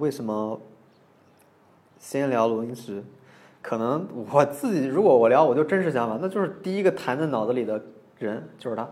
为什么先聊罗英石？可能我自己如果我聊我就真实想法，那就是第一个弹在脑子里的人就是他。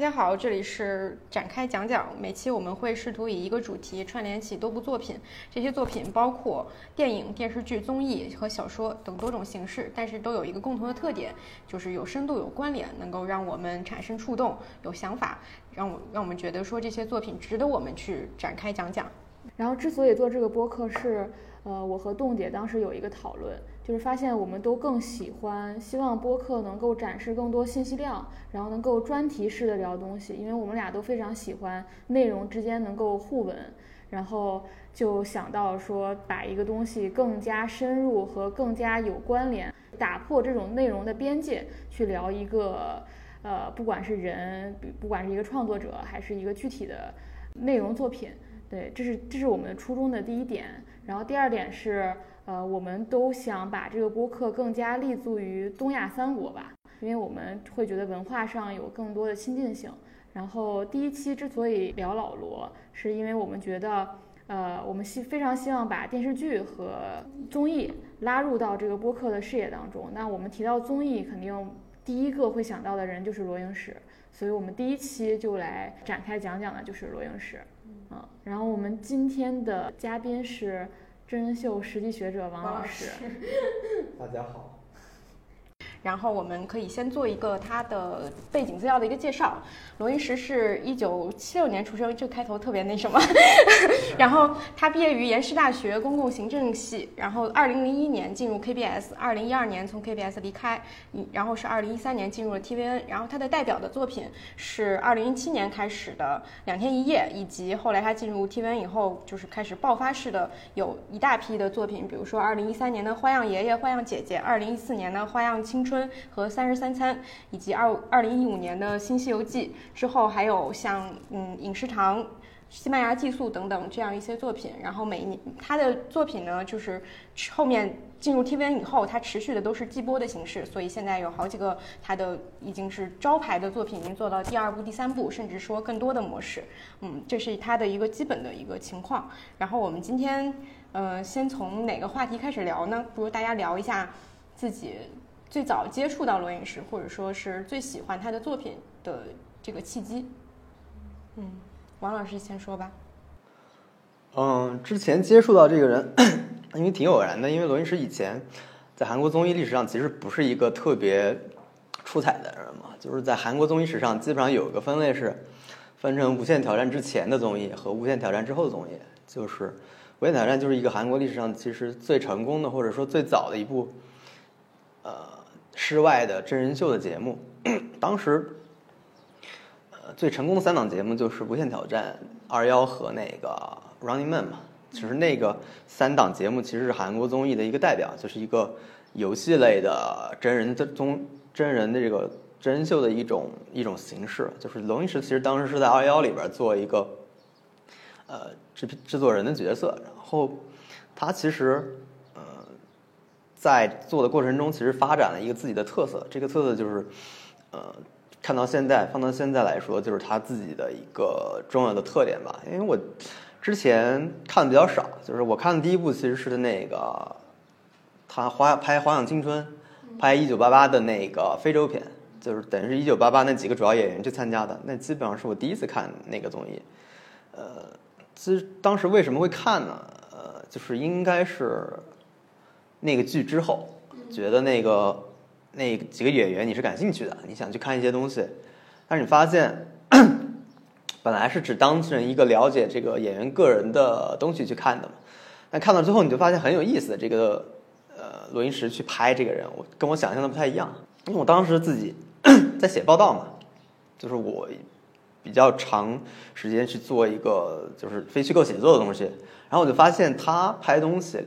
大家好，这里是展开讲讲。每期我们会试图以一个主题串联起多部作品，这些作品包括电影、电视剧、综艺和小说等多种形式，但是都有一个共同的特点，就是有深度、有关联，能够让我们产生触动、有想法，让我让我们觉得说这些作品值得我们去展开讲讲。然后之所以做这个播客是，呃，我和栋姐当时有一个讨论，就是发现我们都更喜欢，希望播客能够展示更多信息量，然后能够专题式的聊东西，因为我们俩都非常喜欢内容之间能够互文，然后就想到说把一个东西更加深入和更加有关联，打破这种内容的边界，去聊一个，呃，不管是人，不管是一个创作者，还是一个具体的内容作品。对，这是这是我们初衷的第一点。然后第二点是，呃，我们都想把这个播客更加立足于东亚三国吧，因为我们会觉得文化上有更多的亲近性。然后第一期之所以聊老罗，是因为我们觉得，呃，我们希非常希望把电视剧和综艺拉入到这个播客的视野当中。那我们提到综艺，肯定第一个会想到的人就是罗英石，所以我们第一期就来展开讲讲的就是罗英石。嗯，然后我们今天的嘉宾是真人秀实际学者王老师。大家好，然后我们可以先做一个他的背景资料的一个介绍。罗英石是一九七六年出生，这开头特别那什么。然后他毕业于延世大学公共行政系，然后二零零一年进入 KBS，二零一二年从 KBS 离开，嗯然后是二零一三年进入了 TVN。然后他的代表的作品是二零一七年开始的《两天一夜》，以及后来他进入 TVN 以后，就是开始爆发式的有一大批的作品，比如说二零一三年的《花样爷爷》《花样姐姐》，二零一四年的《花样青春》春和《三十三餐》，以及二二零一五年的《新西游记》。之后还有像嗯影视堂、西班牙寄宿等等这样一些作品。然后每一年他的作品呢，就是后面进入 TVN 以后，它持续的都是季播的形式，所以现在有好几个他的已经是招牌的作品，已经做到第二部、第三部，甚至说更多的模式。嗯，这是他的一个基本的一个情况。然后我们今天呃，先从哪个话题开始聊呢？不如大家聊一下自己最早接触到罗英石，或者说是最喜欢他的作品的这个契机。嗯，王老师先说吧。嗯，之前接触到这个人，因为挺偶然的，因为罗英石以前在韩国综艺历史上其实不是一个特别出彩的人嘛，就是在韩国综艺史上基本上有一个分类是分成《无限挑战》之前的综艺和《无限挑战》之后的综艺，就是《无限挑战》就是一个韩国历史上其实最成功的或者说最早的一部呃室外的真人秀的节目，当时。呃，最成功的三档节目就是《无限挑战》、二幺和那个《Running Man》嘛。其实那个三档节目其实是韩国综艺的一个代表，就是一个游戏类的真人的综真人的这个真人秀的一种一种形式。就是龙一石其实当时是在二幺里边做一个呃制制作人的角色，然后他其实在做的过程中其实发展了一个自己的特色，这个特色就是呃。看到现在，放到现在来说，就是他自己的一个重要的特点吧。因为我之前看的比较少，就是我看的第一部其实是那个他花拍《花样青春》，拍一九八八的那个非洲片，就是等于是一九八八那几个主要演员去参加的。那基本上是我第一次看那个综艺。呃，其实当时为什么会看呢？呃，就是应该是那个剧之后，觉得那个。那几个演员你是感兴趣的，你想去看一些东西，但是你发现，本来是只当成一个了解这个演员个人的东西去看的嘛，但看到之后你就发现很有意思。这个呃，罗英石去拍这个人，我跟我想象的不太一样，因为我当时自己 在写报道嘛，就是我比较长时间去做一个就是非虚构写作的东西，然后我就发现他拍东西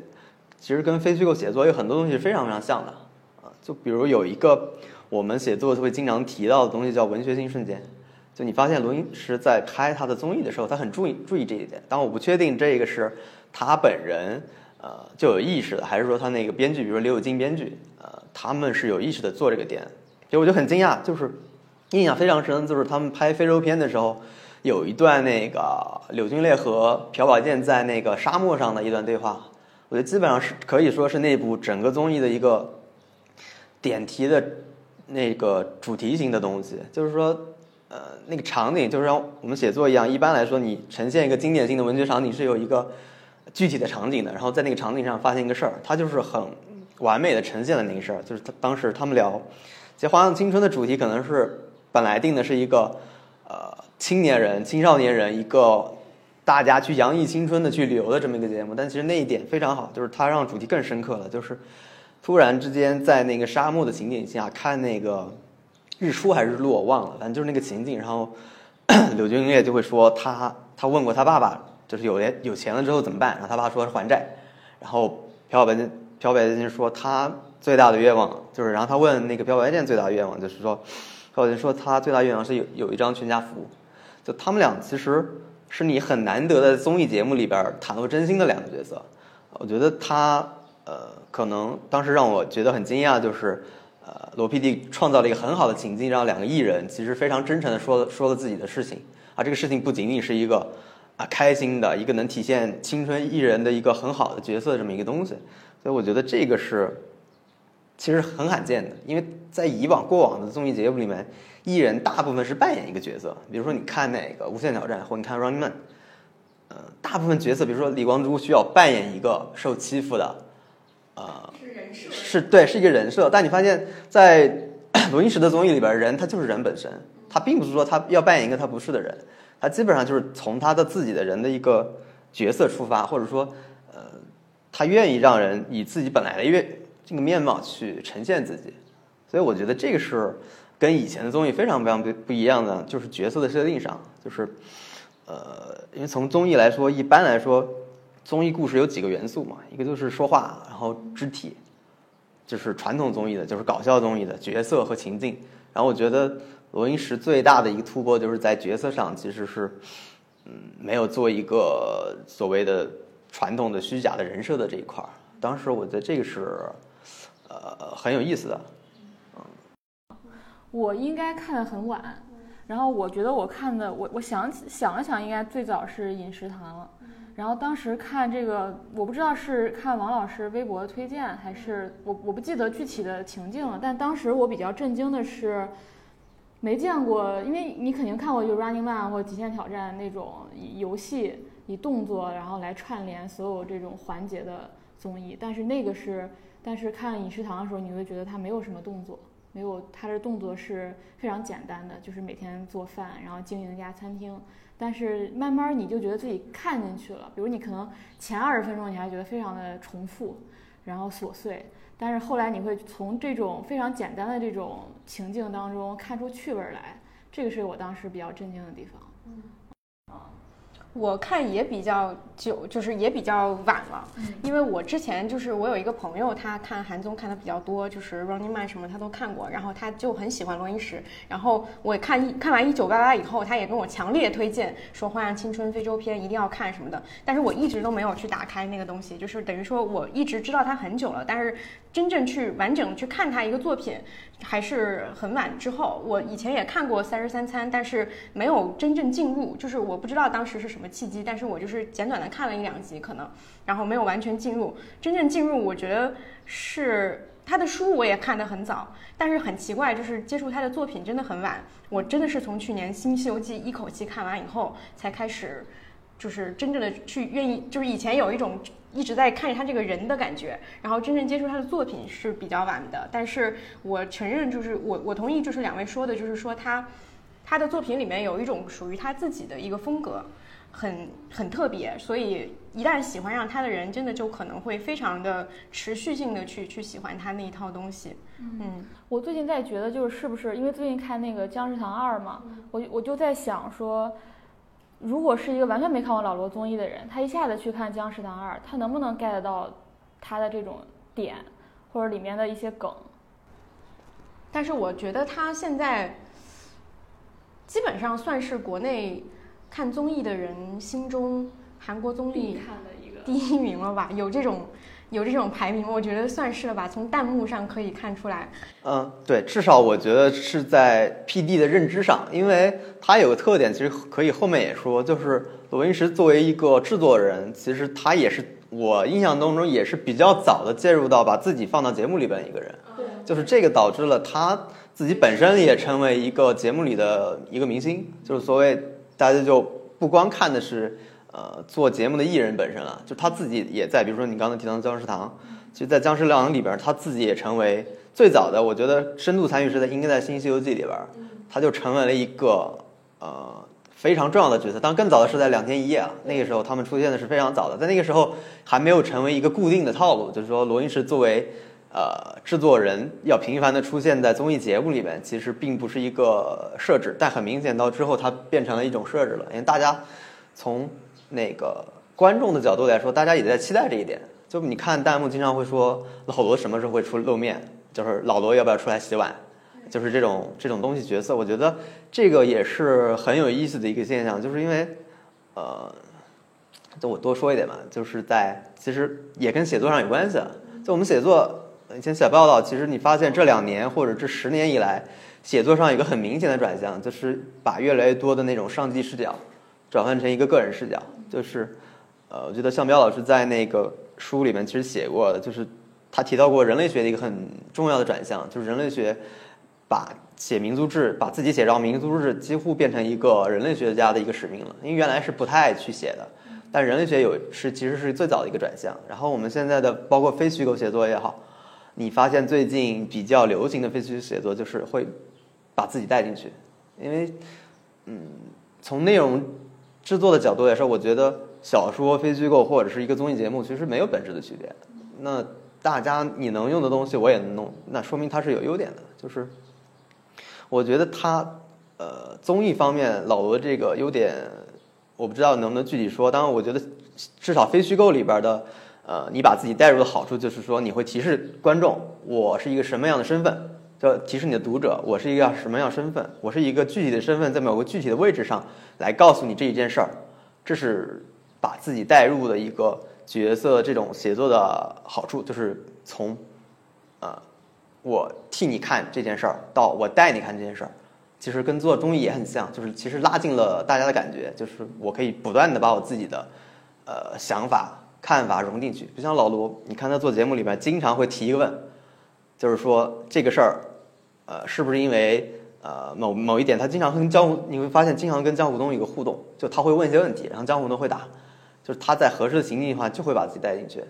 其实跟非虚构写作有很多东西是非常非常像的啊，就比如有一个我们写作会经常提到的东西叫文学性瞬间。就你发现罗英石在拍他的综艺的时候，他很注意注意这一点。但我不确定这个是他本人呃就有意识的，还是说他那个编剧，比如说刘友金编剧，呃，他们是有意识的做这个点。所以我就很惊讶，就是印象非常深，就是他们拍非洲片的时候，有一段那个柳俊烈和朴宝剑在那个沙漠上的一段对话，我觉得基本上是可以说是那部整个综艺的一个点题的那个主题型的东西，就是说。呃，那个场景就是像我们写作一样，一般来说，你呈现一个经典性的文学场景是有一个具体的场景的，然后在那个场景上发现一个事儿，它就是很完美的呈现了那个事儿。就是他当时他们聊，其实《花样青春》的主题可能是本来定的是一个呃青年人、青少年人一个大家去洋溢青春的去旅游的这么一个节目，但其实那一点非常好，就是它让主题更深刻了，就是突然之间在那个沙漠的情景下看那个。日出还是日落我忘了，反正就是那个情景。然后柳俊烈就会说他他问过他爸爸，就是有钱有钱了之后怎么办？然后他爸说是还债。然后朴白朴白剑说他最大的愿望就是，然后他问那个朴白剑最大的愿望就是说，朴白剑说他最大愿望是有有一张全家福。就他们俩其实是你很难得的综艺节目里边袒露真心的两个角色。我觉得他呃可能当时让我觉得很惊讶就是。呃，罗 PD 创造了一个很好的情境，让两个艺人其实非常真诚的说说了自己的事情啊。这个事情不仅仅是一个啊开心的一个能体现青春艺人的一个很好的角色这么一个东西，所以我觉得这个是其实很罕见的，因为在以往过往的综艺节目里面，艺人大部分是扮演一个角色，比如说你看那个《无限挑战》或你看《Running Man》，呃，大部分角色，比如说李光洙需要扮演一个受欺负的，呃。是人设，是对，是一个人设。但你发现，在罗英石的综艺里边，人他就是人本身，他并不是说他要扮演一个他不是的人，他基本上就是从他的自己的人的一个角色出发，或者说，呃，他愿意让人以自己本来的愿这个面貌去呈现自己。所以我觉得这个是跟以前的综艺非常非常不不一样的，就是角色的设定上，就是呃，因为从综艺来说，一般来说，综艺故事有几个元素嘛，一个就是说话，然后肢体。就是传统综艺的，就是搞笑综艺的角色和情境。然后我觉得罗英石最大的一个突破，就是在角色上其实是，嗯，没有做一个所谓的传统的虚假的人设的这一块儿。当时我觉得这个是，呃，很有意思的。嗯，我应该看的很晚，然后我觉得我看的，我我想想了想，应该最早是《饮食堂》。然后当时看这个，我不知道是看王老师微博推荐，还是我我不记得具体的情境了。但当时我比较震惊的是，没见过，因为你肯定看过就 Running Man 或极限挑战那种游戏以动作然后来串联所有这种环节的综艺。但是那个是，但是看饮食堂的时候，你会觉得它没有什么动作，没有它的动作是非常简单的，就是每天做饭，然后经营一家餐厅。但是慢慢你就觉得自己看进去了，比如你可能前二十分钟你还觉得非常的重复，然后琐碎，但是后来你会从这种非常简单的这种情境当中看出趣味来，这个是我当时比较震惊的地方。我看也比较久，就是也比较晚了，因为我之前就是我有一个朋友，他看韩综看的比较多，就是《Running Man》什么他都看过，然后他就很喜欢罗英石，然后我看一看完《一九八八》以后，他也跟我强烈推荐说《花样青春》非洲篇一定要看什么的，但是我一直都没有去打开那个东西，就是等于说我一直知道他很久了，但是真正去完整去看他一个作品。还是很晚之后，我以前也看过《三十三餐》，但是没有真正进入，就是我不知道当时是什么契机，但是我就是简短的看了一两集，可能，然后没有完全进入。真正进入，我觉得是他的书我也看得很早，但是很奇怪，就是接触他的作品真的很晚。我真的是从去年《新西游记》一口气看完以后，才开始，就是真正的去愿意，就是以前有一种。一直在看着他这个人的感觉，然后真正接触他的作品是比较晚的。但是我承认，就是我我同意，就是两位说的，就是说他他的作品里面有一种属于他自己的一个风格，很很特别。所以一旦喜欢上他的人，真的就可能会非常的持续性的去去喜欢他那一套东西。嗯我最近在觉得，就是是不是因为最近看那个《僵尸堂二》嘛，我我就在想说，如果是一个完全没看过老罗综艺的人，他一下子去看《僵尸堂二》，他能不能 get 到他的这种点，或者里面的一些梗？但是我觉得他现在基本上算是国内看综艺的人心中韩国综艺第一名了吧？有这种有这种排名，我觉得算是了吧。从弹幕上可以看出来，嗯，对，至少我觉得是在 PD 的认知上，因为他有个特点，其实可以后面也说，就是罗云石作为一个制作人，其实他也是我印象当中也是比较早的介入到把自己放到节目里边的一个人，对就是这个导致了他自己本身也成为一个节目里的一个明星，就是所谓大家就不光看的是呃做节目的艺人本身了，就他自己也在，比如说你刚才提到的僵尸堂，其实，在僵尸堂里边，他自己也成为最早的，我觉得深度参与是在应该在《新西游记》里边，他就成为了一个呃非常重要的角色。当然，更早的是在《两天一夜》啊，那个时候他们出现的是非常早的，在那个时候还没有成为一个固定的套路，就是说罗云石作为呃制作人要频繁的出现在综艺节目里面，其实并不是一个设置，但很明显到之后它变成了一种设置了，因为大家从那个观众的角度来说，大家也在期待这一点。就你看弹幕经常会说老罗什么时候会出露面，就是老罗要不要出来洗碗，就是这种这种东西角色，我觉得这个也是很有意思的一个现象，就是因为呃，就我多说一点吧，就是在其实也跟写作上有关系。就我们写作以前写报道，其实你发现这两年或者这十年以来，写作上有一个很明显的转向，就是把越来越多的那种上帝视角转换成一个个人视角。就是呃，我觉得向彪老师在那个书里面其实写过的，就是他提到过人类学的一个很重要的转向，就是人类学把写民族志，把自己写到民族志，几乎变成一个人类学家的一个使命了。因为原来是不太爱去写的，但人类学有是其实是最早的一个转向。然后我们现在的包括非虚构写作也好，你发现最近比较流行的非虚构写作就是会把自己带进去，因为嗯，从内容制作的角度来说，我觉得小说、非虚构或者是一个综艺节目其实没有本质的区别。那大家你能用的东西我也能弄，那说明它是有优点的。就是我觉得它呃综艺方面老罗这个优点，我不知道能不能具体说。当然，我觉得至少非虚构里边的呃，你把自己带入的好处就是说，你会提示观众我是一个什么样的身份。就提示你的读者，我是一个什么样身份，我是一个具体的身份，在某个具体的位置上来告诉你这一件事儿，这是把自己带入的一个角色这种写作的好处，就是从呃我替你看这件事儿到我带你看这件事儿，其实跟做综艺也很像，就是其实拉近了大家的感觉，就是我可以不断的把我自己的呃想法看法融进去，就像老罗，你看他做节目里边经常会提一个问，就是说这个事儿。呃，是不是因为呃某某一点，他经常跟江湖，你会发现经常跟江湖东有一个互动，就他会问一些问题，然后江湖东会答，就是他在合适的情境的话，就会把自己带进去。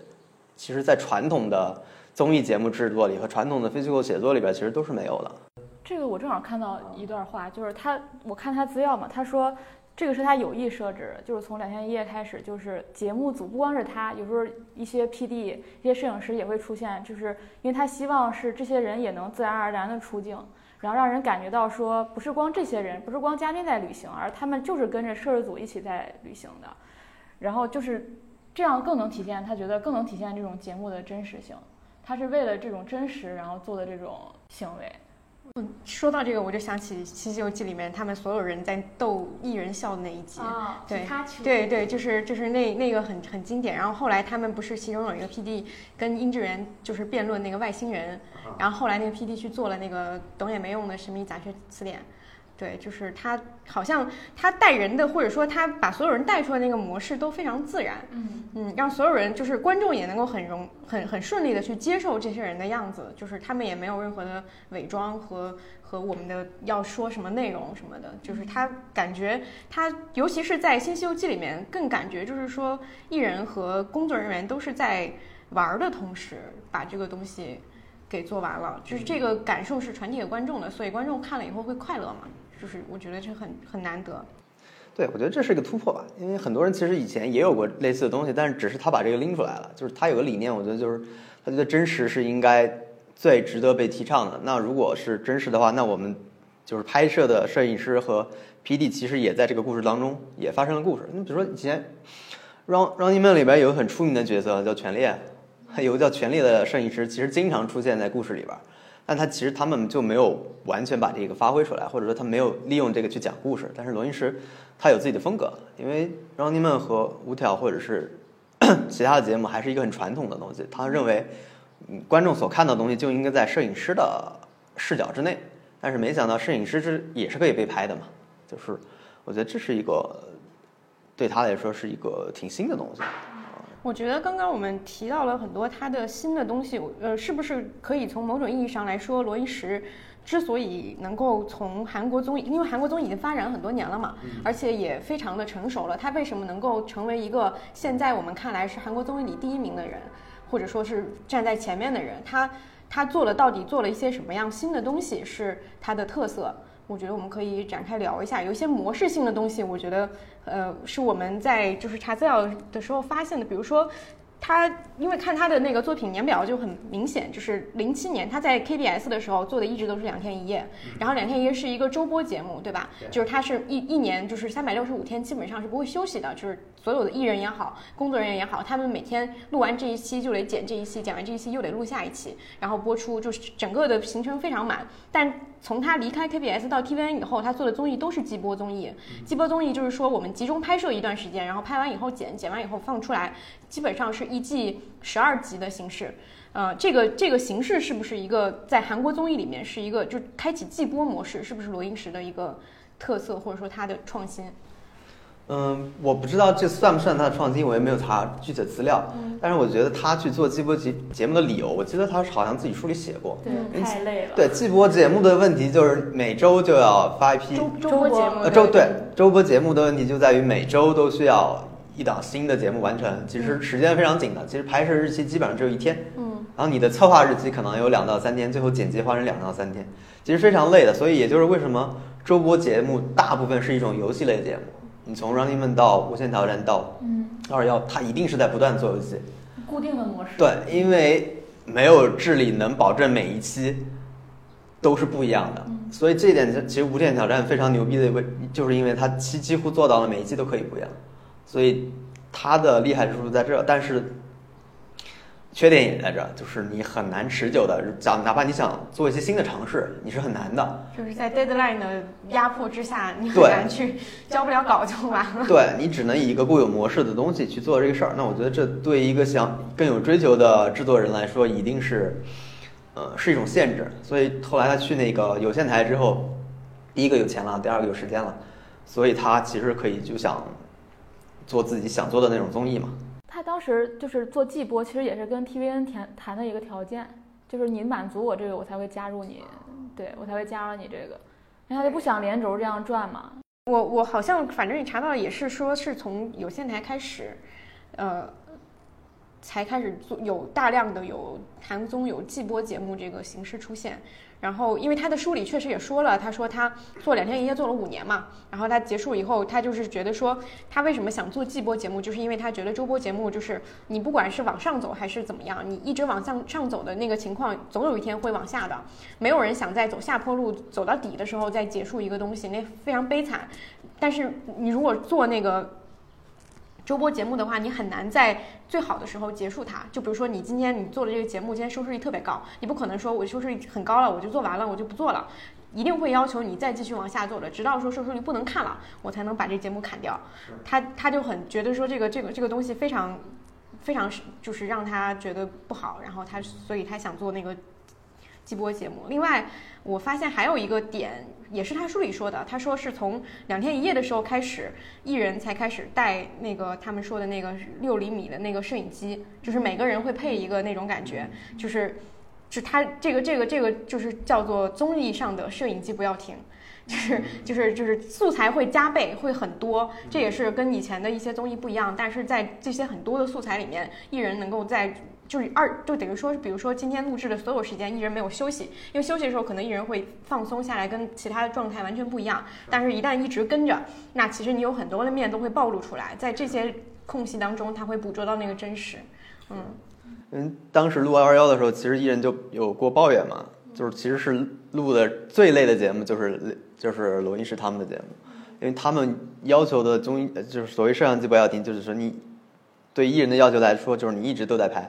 其实，在传统的综艺节目制作里和传统的非虚构写作里边，其实都是没有的。这个我正好看到一段话，就是他，我看他资料嘛，他说这个是他有意设置，就是从两天一夜开始，就是节目组不光是他，有时候一些 PD、一些摄影师也会出现，就是因为他希望是这些人也能自然而然的出镜，然后让人感觉到说不是光这些人，不是光嘉宾在旅行，而他们就是跟着摄制组一起在旅行的，然后就是这样更能体现他觉得更能体现这种节目的真实性，他是为了这种真实然后做的这种行为。说到这个，我就想起《西西游记》里面他们所有人在逗艺人笑的那一集。啊对对对，就是就是那那个很很经典。然后后来他们不是其中有一个 PD 跟殷志源就是辩论那个外星人，然后后来那个 PD 去做了那个懂也没用的神秘杂学词典。对，就是他好像他带人的，或者说他把所有人带出来那个模式都非常自然。嗯嗯，让所有人就是观众也能够很容很很顺利的去接受这些人的样子，就是他们也没有任何的伪装和和我们的要说什么内容什么的，就是他感觉他尤其是在《新西游记》里面更感觉就是说艺人和工作人员都是在玩儿的同时把这个东西给做完了，就是这个感受是传递给观众的，所以观众看了以后会快乐嘛，就是我觉得这很很难得。对，我觉得这是一个突破吧，因为很多人其实以前也有过类似的东西，但是只是他把这个拎出来了，就是他有个理念，我觉得就是他觉得真实是应该最值得被提倡的。那如果是真实的话，那我们就是拍摄的摄影师和 PD 其实也在这个故事当中也发生了故事。你比如说以前《Run Running Man》里边有个很出名的角色叫全烈，有个叫全烈的摄影师，其实经常出现在故事里边。但他其实他们就没有完全把这个发挥出来，或者说他没有利用这个去讲故事。但是罗英石他有自己的风格，因为《Running Man》和五条或者是 其他的节目还是一个很传统的东西。他认为，观众所看到的东西就应该在摄影师的视角之内。但是没想到摄影师是也是可以被拍的嘛，就是我觉得这是一个对他来说是一个挺新的东西。我觉得刚刚我们提到了很多他的新的东西，呃，是不是可以从某种意义上来说，罗伊石之所以能够从韩国综艺，因为韩国综艺已经发展了很多年了嘛，而且也非常的成熟了，他为什么能够成为一个现在我们看来是韩国综艺里第一名的人，或者说是站在前面的人？他他做了到底做了一些什么样新的东西是他的特色？我觉得我们可以展开聊一下，有一些模式性的东西，我觉得，呃，是我们在就是查资料的时候发现的，比如说。他因为看他的那个作品年表就很明显，就是零七年他在 KBS 的时候做的一直都是两天一夜，然后两天一夜是一个周播节目，对吧？就是他是一一年就是三百六十五天基本上是不会休息的，就是所有的艺人也好，工作人员也好，他们每天录完这一期就得剪这一期，剪完这一期又得录下一期，然后播出，就是整个的行程非常满。但从他离开 KBS 到 TVN 以后，他做的综艺都是季播综艺。季播综艺就是说我们集中拍摄一段时间，然后拍完以后剪，剪完以后放出来，基本上是一季十二集的形式。呃，这个这个形式是不是一个在韩国综艺里面是一个就开启季播模式，是不是罗英石的一个特色或者说他的创新？嗯，我不知道这算不算他的创新，我也没有查具体的资料。嗯但是我觉得他去做季播节节目的理由，我记得他好像自己书里写过。对，太累了。对季播节目的问题就是每周就要发一批，周周播节目呃周对周播节目的问题就在于每周都需要一档新的节目完成，其实时间非常紧的，其实拍摄日期基本上只有一天。嗯，然后你的策划日期可能有两到三天，最后剪辑花成两到三天，其实非常累的。所以也就是为什么周播节目大部分是一种游戏类节目，你从 Running Man 到无限挑战到嗯，二幺，它一定是在不断做游戏。固定的模式。对，因为没有智力能保证每一期都是不一样的，所以这一点其实无限挑战非常牛逼的，位就是因为它几几乎做到了每一期都可以不一样，所以它的厉害之处在这，但是缺点也在这儿，就是你很难持久的讲，哪怕你想做一些新的尝试，你是很难的。就是在 deadline 的压迫之下，你很难去交不了稿就完了。对你只能以一个固有模式的东西去做这个事儿，那我觉得这对一个想更有追求的制作人来说，一定是，呃，是一种限制。所以后来他去那个有线台之后，第一个有钱了，第二个有时间了，所以他其实可以就想做自己想做的那种综艺嘛。当时就是做季播，其实也是跟 TVN 谈谈的一个条件，就是你满足我这个，我才会加入你，对我才会加入你这个，因为他就不想连轴这样转嘛。我我好像反正你查到，也是说是从有线台开始，呃，才开始做有大量的有韩综有季播节目这个形式出现。然后，因为他的书里确实也说了，他说他做两天一夜做了五年嘛，然后他结束以后，他就是觉得说，他为什么想做季播节目，就是因为他觉得周播节目就是你不管是往上走还是怎么样，你一直往上上走的那个情况，总有一天会往下的。没有人想在走下坡路走到底的时候再结束一个东西，那非常悲惨。但是你如果做那个周播节目的话，你很难在最好的时候结束它。就比如说你今天你做的这个节目，今天收视率特别高，你不可能说我收视率很高了我就做完了我就不做了，一定会要求你再继续往下做的，直到说收视率不能看了，我才能把这节目砍掉。他他就很觉得说这个这个这个东西非常非常就是让他觉得不好，然后他所以他想做那个季播节目。另外，我发现还有一个点，也是他书里说的，他说是从两天一夜的时候开始，艺人才开始带那个他们说的那个六厘米的那个摄影机，就是每个人会配一个那种感觉，就是。是他这个这个这个就是叫做综艺上的摄影机不要停，就是就是就是素材会加倍，会很多，这也是跟以前的一些综艺不一样。但是在这些很多的素材里面，艺人能够在就是二就等于说，比如说今天录制的所有时间，艺人没有休息，因为休息的时候可能艺人会放松下来，跟其他的状态完全不一样。但是，一旦一直跟着，那其实你有很多的面都会暴露出来，在这些空隙当中，他会捕捉到那个真实。嗯，嗯，当时录二幺的时候，其实艺人就有过抱怨嘛，就是其实是录的最累的节目就是就是罗英石他们的节目，因为他们要求的综艺就是所谓摄像机不要停，就是说你对艺人的要求来说，就是你一直都在拍，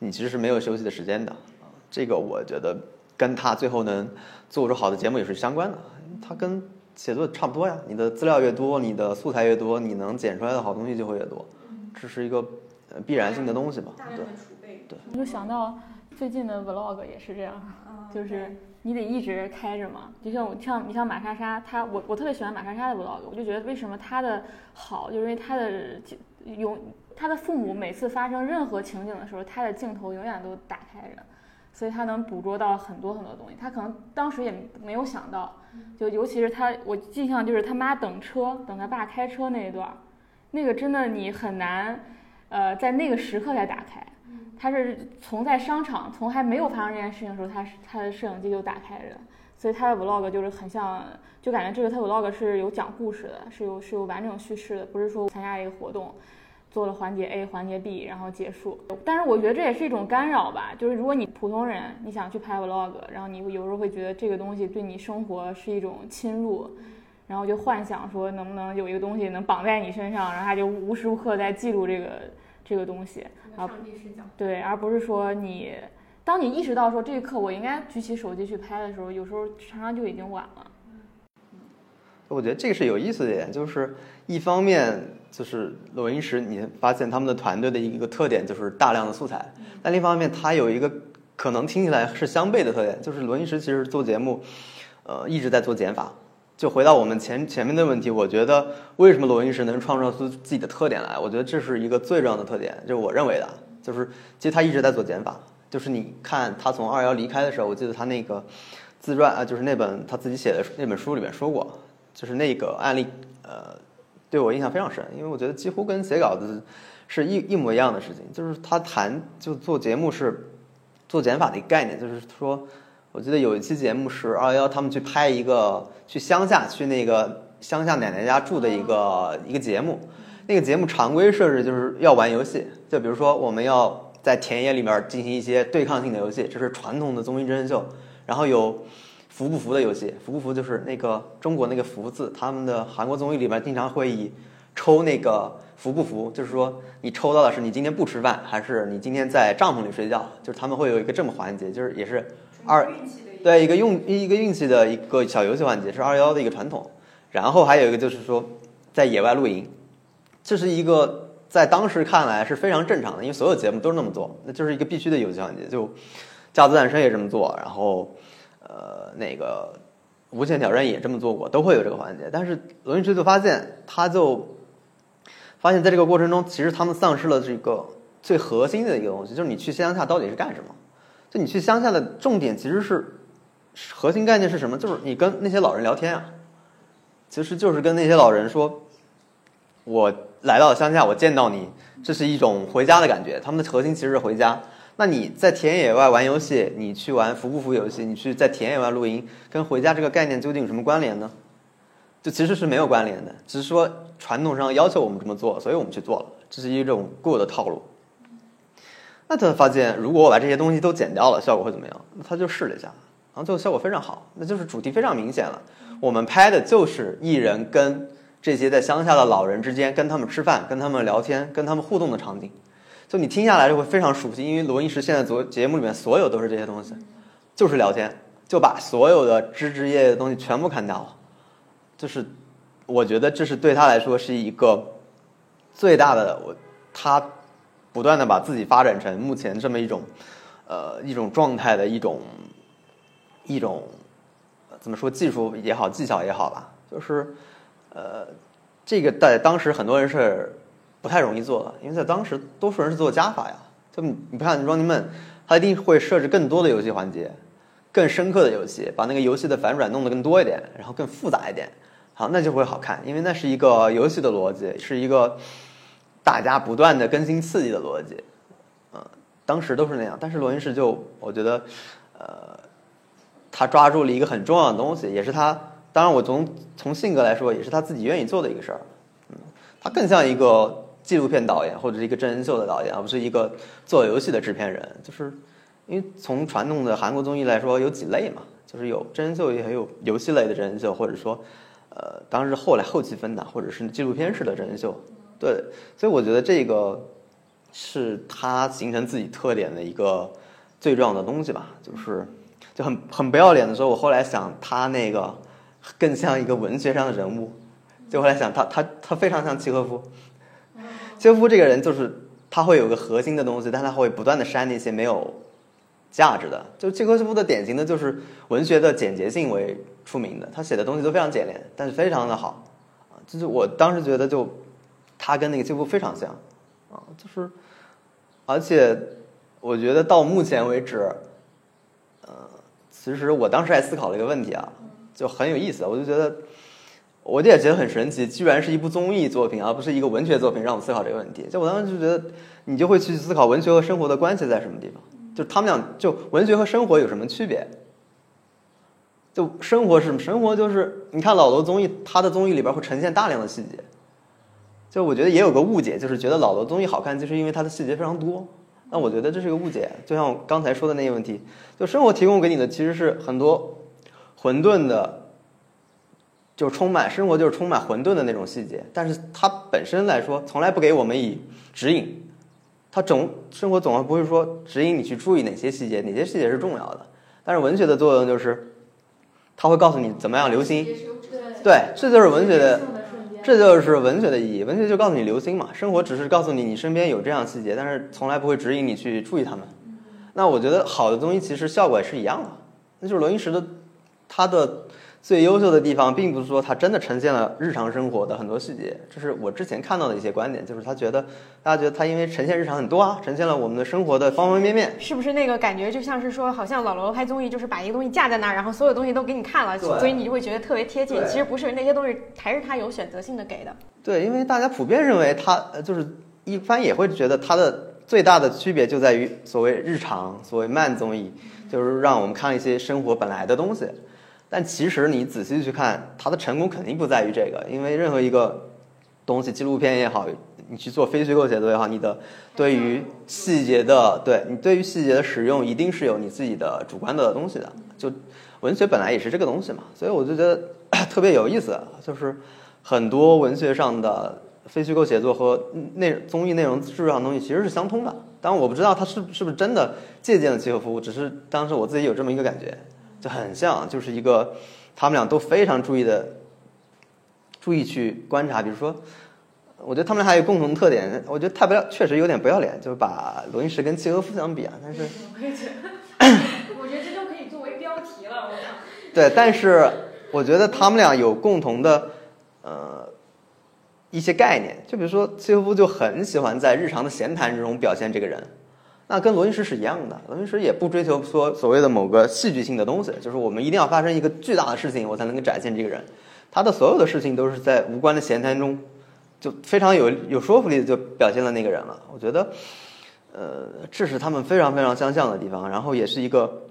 你其实是没有休息的时间的。啊这个我觉得跟他最后能做出好的节目也是相关的，他跟写作差不多呀。你的资料越多，你的素材越多，你能剪出来的好东西就会越多，这是一个呃必然性的东西吧？对。储备。我就想到最近的 vlog 也是这样，就是你得一直开着嘛。就像我像你像马莎莎，她我我特别喜欢马莎莎的 vlog，我就觉得为什么她的好，就是因为她的永她的父母每次发生任何情景的时候，他的镜头永远都打开着。所以他能捕捉到很多很多东西，他可能当时也没有想到，就尤其是他，我印象就是他妈等车，等他爸开车那一段儿，那个真的你很难，呃，在那个时刻才打开。他是从在商场，从还没有发生这件事情的时候，他是他的摄影机就打开着，所以他的 vlog 就是很像，就感觉这个他 vlog 是有讲故事的，是有是有完整叙事的，不是说参加一个活动，做了环节 A 环节 B 然后结束。但是我觉得这也是一种干扰吧，就是如果你普通人你想去拍 vlog，然后你有时候会觉得这个东西对你生活是一种侵入。然后就幻想说能不能有一个东西能绑在你身上，然后他就无时无刻在记录这个这个东西，然后上帝视角。对，而不是说你，当你意识到说这一刻我应该举起手机去拍的时候，有时候常常就已经晚了。我觉得这个是有意思的点，就是一方面就是罗英石，你发现他们的团队的一个特点就是大量的素材，但另一方面它有一个可能听起来是相悖的特点，就是罗英石其实做节目，呃，一直在做减法。就回到我们前前面的问题，我觉得为什么罗云石能创造出自己的特点来？我觉得这是一个最重要的特点，就是我认为的，就是其实他一直在做减法。就是你看他从二幺离开的时候，我记得他那个自传啊，就是那本他自己写的那本书里面说过，就是那个案例，呃，对我印象非常深，因为我觉得几乎跟写稿子是一一模一样的事情。就是他谈就做节目是做减法的一个概念，就是说，我记得有一期节目是二幺幺他们去拍一个去乡下去那个乡下奶奶家住的一个一个节目，那个节目常规设置就是要玩游戏，就比如说我们要在田野里面进行一些对抗性的游戏，这是传统的综艺真人秀，然后有。服不服的游戏，服不服就是那个中国那个服字，他们的韩国综艺里面经常会以抽那个服不服，就是说你抽到的是你今天不吃饭，还是你今天在帐篷里睡觉，就是他们会有一个这么环节，就是也是二对一个用一个运气的一个小游戏环节，是二幺幺的一个传统。然后还有一个就是说在野外露营，这是一个在当时看来是非常正常的，因为所有节目都是那么做，那就是一个必须的游戏环节。就《架子诞生》也这么做，然后。那个无限挑战也这么做过，都会有这个环节。但是罗云石就发现，他就发现在这个过程中，其实他们丧失了这个最核心的一个东西，就是你去乡下到底是干什么？就你去乡下的重点其实是核心概念是什么？就是你跟那些老人聊天啊，其实就是跟那些老人说，我来到乡下，我见到你，这是一种回家的感觉。他们的核心其实是回家。那你在田野外玩游戏，你去玩服不服游戏，你去在田野外露营，跟回家这个概念究竟有什么关联呢？就其实是没有关联的，只是说传统上要求我们这么做，所以我们去做了，这是一种固有的套路。那他发现，如果我把这些东西都剪掉了，效果会怎么样？他就试了一下，然后最后效果非常好，那就是主题非常明显了。我们拍的就是艺人跟这些在乡下的老人之间，跟他们吃饭、跟他们聊天、跟他们互动的场景。就你听下来就会非常熟悉，因为罗英石现在做节目里面所有都是这些东西，就是聊天，就把所有的枝枝叶叶的东西全部砍掉了。就是我觉得这是对他来说是一个最大的，我他不断的把自己发展成目前这么一种呃一种状态的一种一种怎么说技术也好技巧也好吧，就是呃这个在当时很多人是。不太容易做的，因为在当时多数人是做加法呀。就你不看《Running Man》，它一定会设置更多的游戏环节，更深刻的游戏，把那个游戏的反转弄得更多一点，然后更复杂一点，好，那就会好看，因为那是一个游戏的逻辑，是一个大家不断的更新刺激的逻辑，嗯、当时都是那样，但是罗云石就我觉得，呃，他抓住了一个很重要的东西，也是他，当然我从从性格来说，也是他自己愿意做的一个事儿，嗯，他更像一个纪录片导演或者是一个真人秀的导演，而不是一个做游戏的制片人，就是。因为从传统的韩国综艺来说，有几类嘛，就是有真人秀，也有游戏类的真人秀，或者说，呃，当时后来后期分的，或者是纪录片式的真人秀。对，所以我觉得这个是他形成自己特点的一个最重要的东西吧，就是就很很不要脸的时候，我后来想他那个更像一个文学上的人物，就后来想他他他非常像契诃夫，契诃夫这个人就是他会有个核心的东西，但他会不断的删那些没有。价值的，就契诃夫的典型的就是文学的简洁性为出名的，他写的东西都非常简练，但是非常的好，就是我当时觉得就他跟那个契诃夫非常像，啊，就是，而且我觉得到目前为止，呃，其实我当时还思考了一个问题啊，就很有意思，我就觉得，我就也觉得很神奇，居然是一部综艺作品，而不是一个文学作品，让我思考这个问题。就我当时就觉得，你就会去思考文学和生活的关系在什么地方。就他们俩，就文学和生活有什么区别？就生活是什么？生活就是你看老罗综艺，他的综艺里边会呈现大量的细节。就我觉得也有个误解，就是觉得老罗综艺好看，就是因为它的细节非常多。那我觉得这是个误解。就像我刚才说的那些问题，就生活提供给你的其实是很多混沌的，就是充满生活就是充满混沌的那种细节，但是它本身来说，从来不给我们以指引。它总生活总是不会说指引你去注意哪些细节，哪些细节是重要的。但是文学的作用就是，它会告诉你怎么样留心。对，这就是文学的，这就是文学的意义。文学就告诉你留心嘛，生活只是告诉你你身边有这样细节，但是从来不会指引你去注意它们。那我觉得好的东西其实效果也是一样的，那就是罗云石的他的。最优秀的地方，并不是说它真的呈现了日常生活的很多细节，这是我之前看到的一些观点，就是他觉得大家觉得他因为呈现日常很多啊，呈现了我们的生活的方方面面。是不是那个感觉就像是说，好像老罗拍综艺就是把一个东西架在那儿，然后所有东西都给你看了，所以你就会觉得特别贴近。其实不是，那些东西还是他有选择性的给的。对，因为大家普遍认为他呃就是一般也会觉得他的最大的区别就在于所谓日常，所谓慢综艺，就是让我们看一些生活本来的东西。但其实你仔细去看，它的成功肯定不在于这个，因为任何一个东西，纪录片也好，你去做非虚构写作也好，你的对于细节的，对你对于细节的使用，一定是有你自己的主观的东西的。就文学本来也是这个东西嘛，所以我就觉得特别有意思，就是很多文学上的非虚构写作和内综艺内容制作上的东西其实是相通的。当然我不知道他是是不是真的借鉴了契诃夫，只是当时我自己有这么一个感觉。就很像，就是一个他们俩都非常注意的，注意去观察。比如说，我觉得他们俩还有共同特点，我觉得太不要，确实有点不要脸，就是把罗云石跟契诃夫相比啊。但是，我也觉得，我觉得这就可以作为标题了。我想，对，但是我觉得他们俩有共同的呃一些概念，就比如说契诃夫就很喜欢在日常的闲谈之中表现这个人。那跟罗云石是一样的，罗云石也不追求说所谓的某个戏剧性的东西，就是我们一定要发生一个巨大的事情，我才能够展现这个人。他的所有的事情都是在无关的闲谈中，就非常有有说服力的就表现了那个人了。我觉得，呃，这是他们非常非常相像的地方，然后也是一个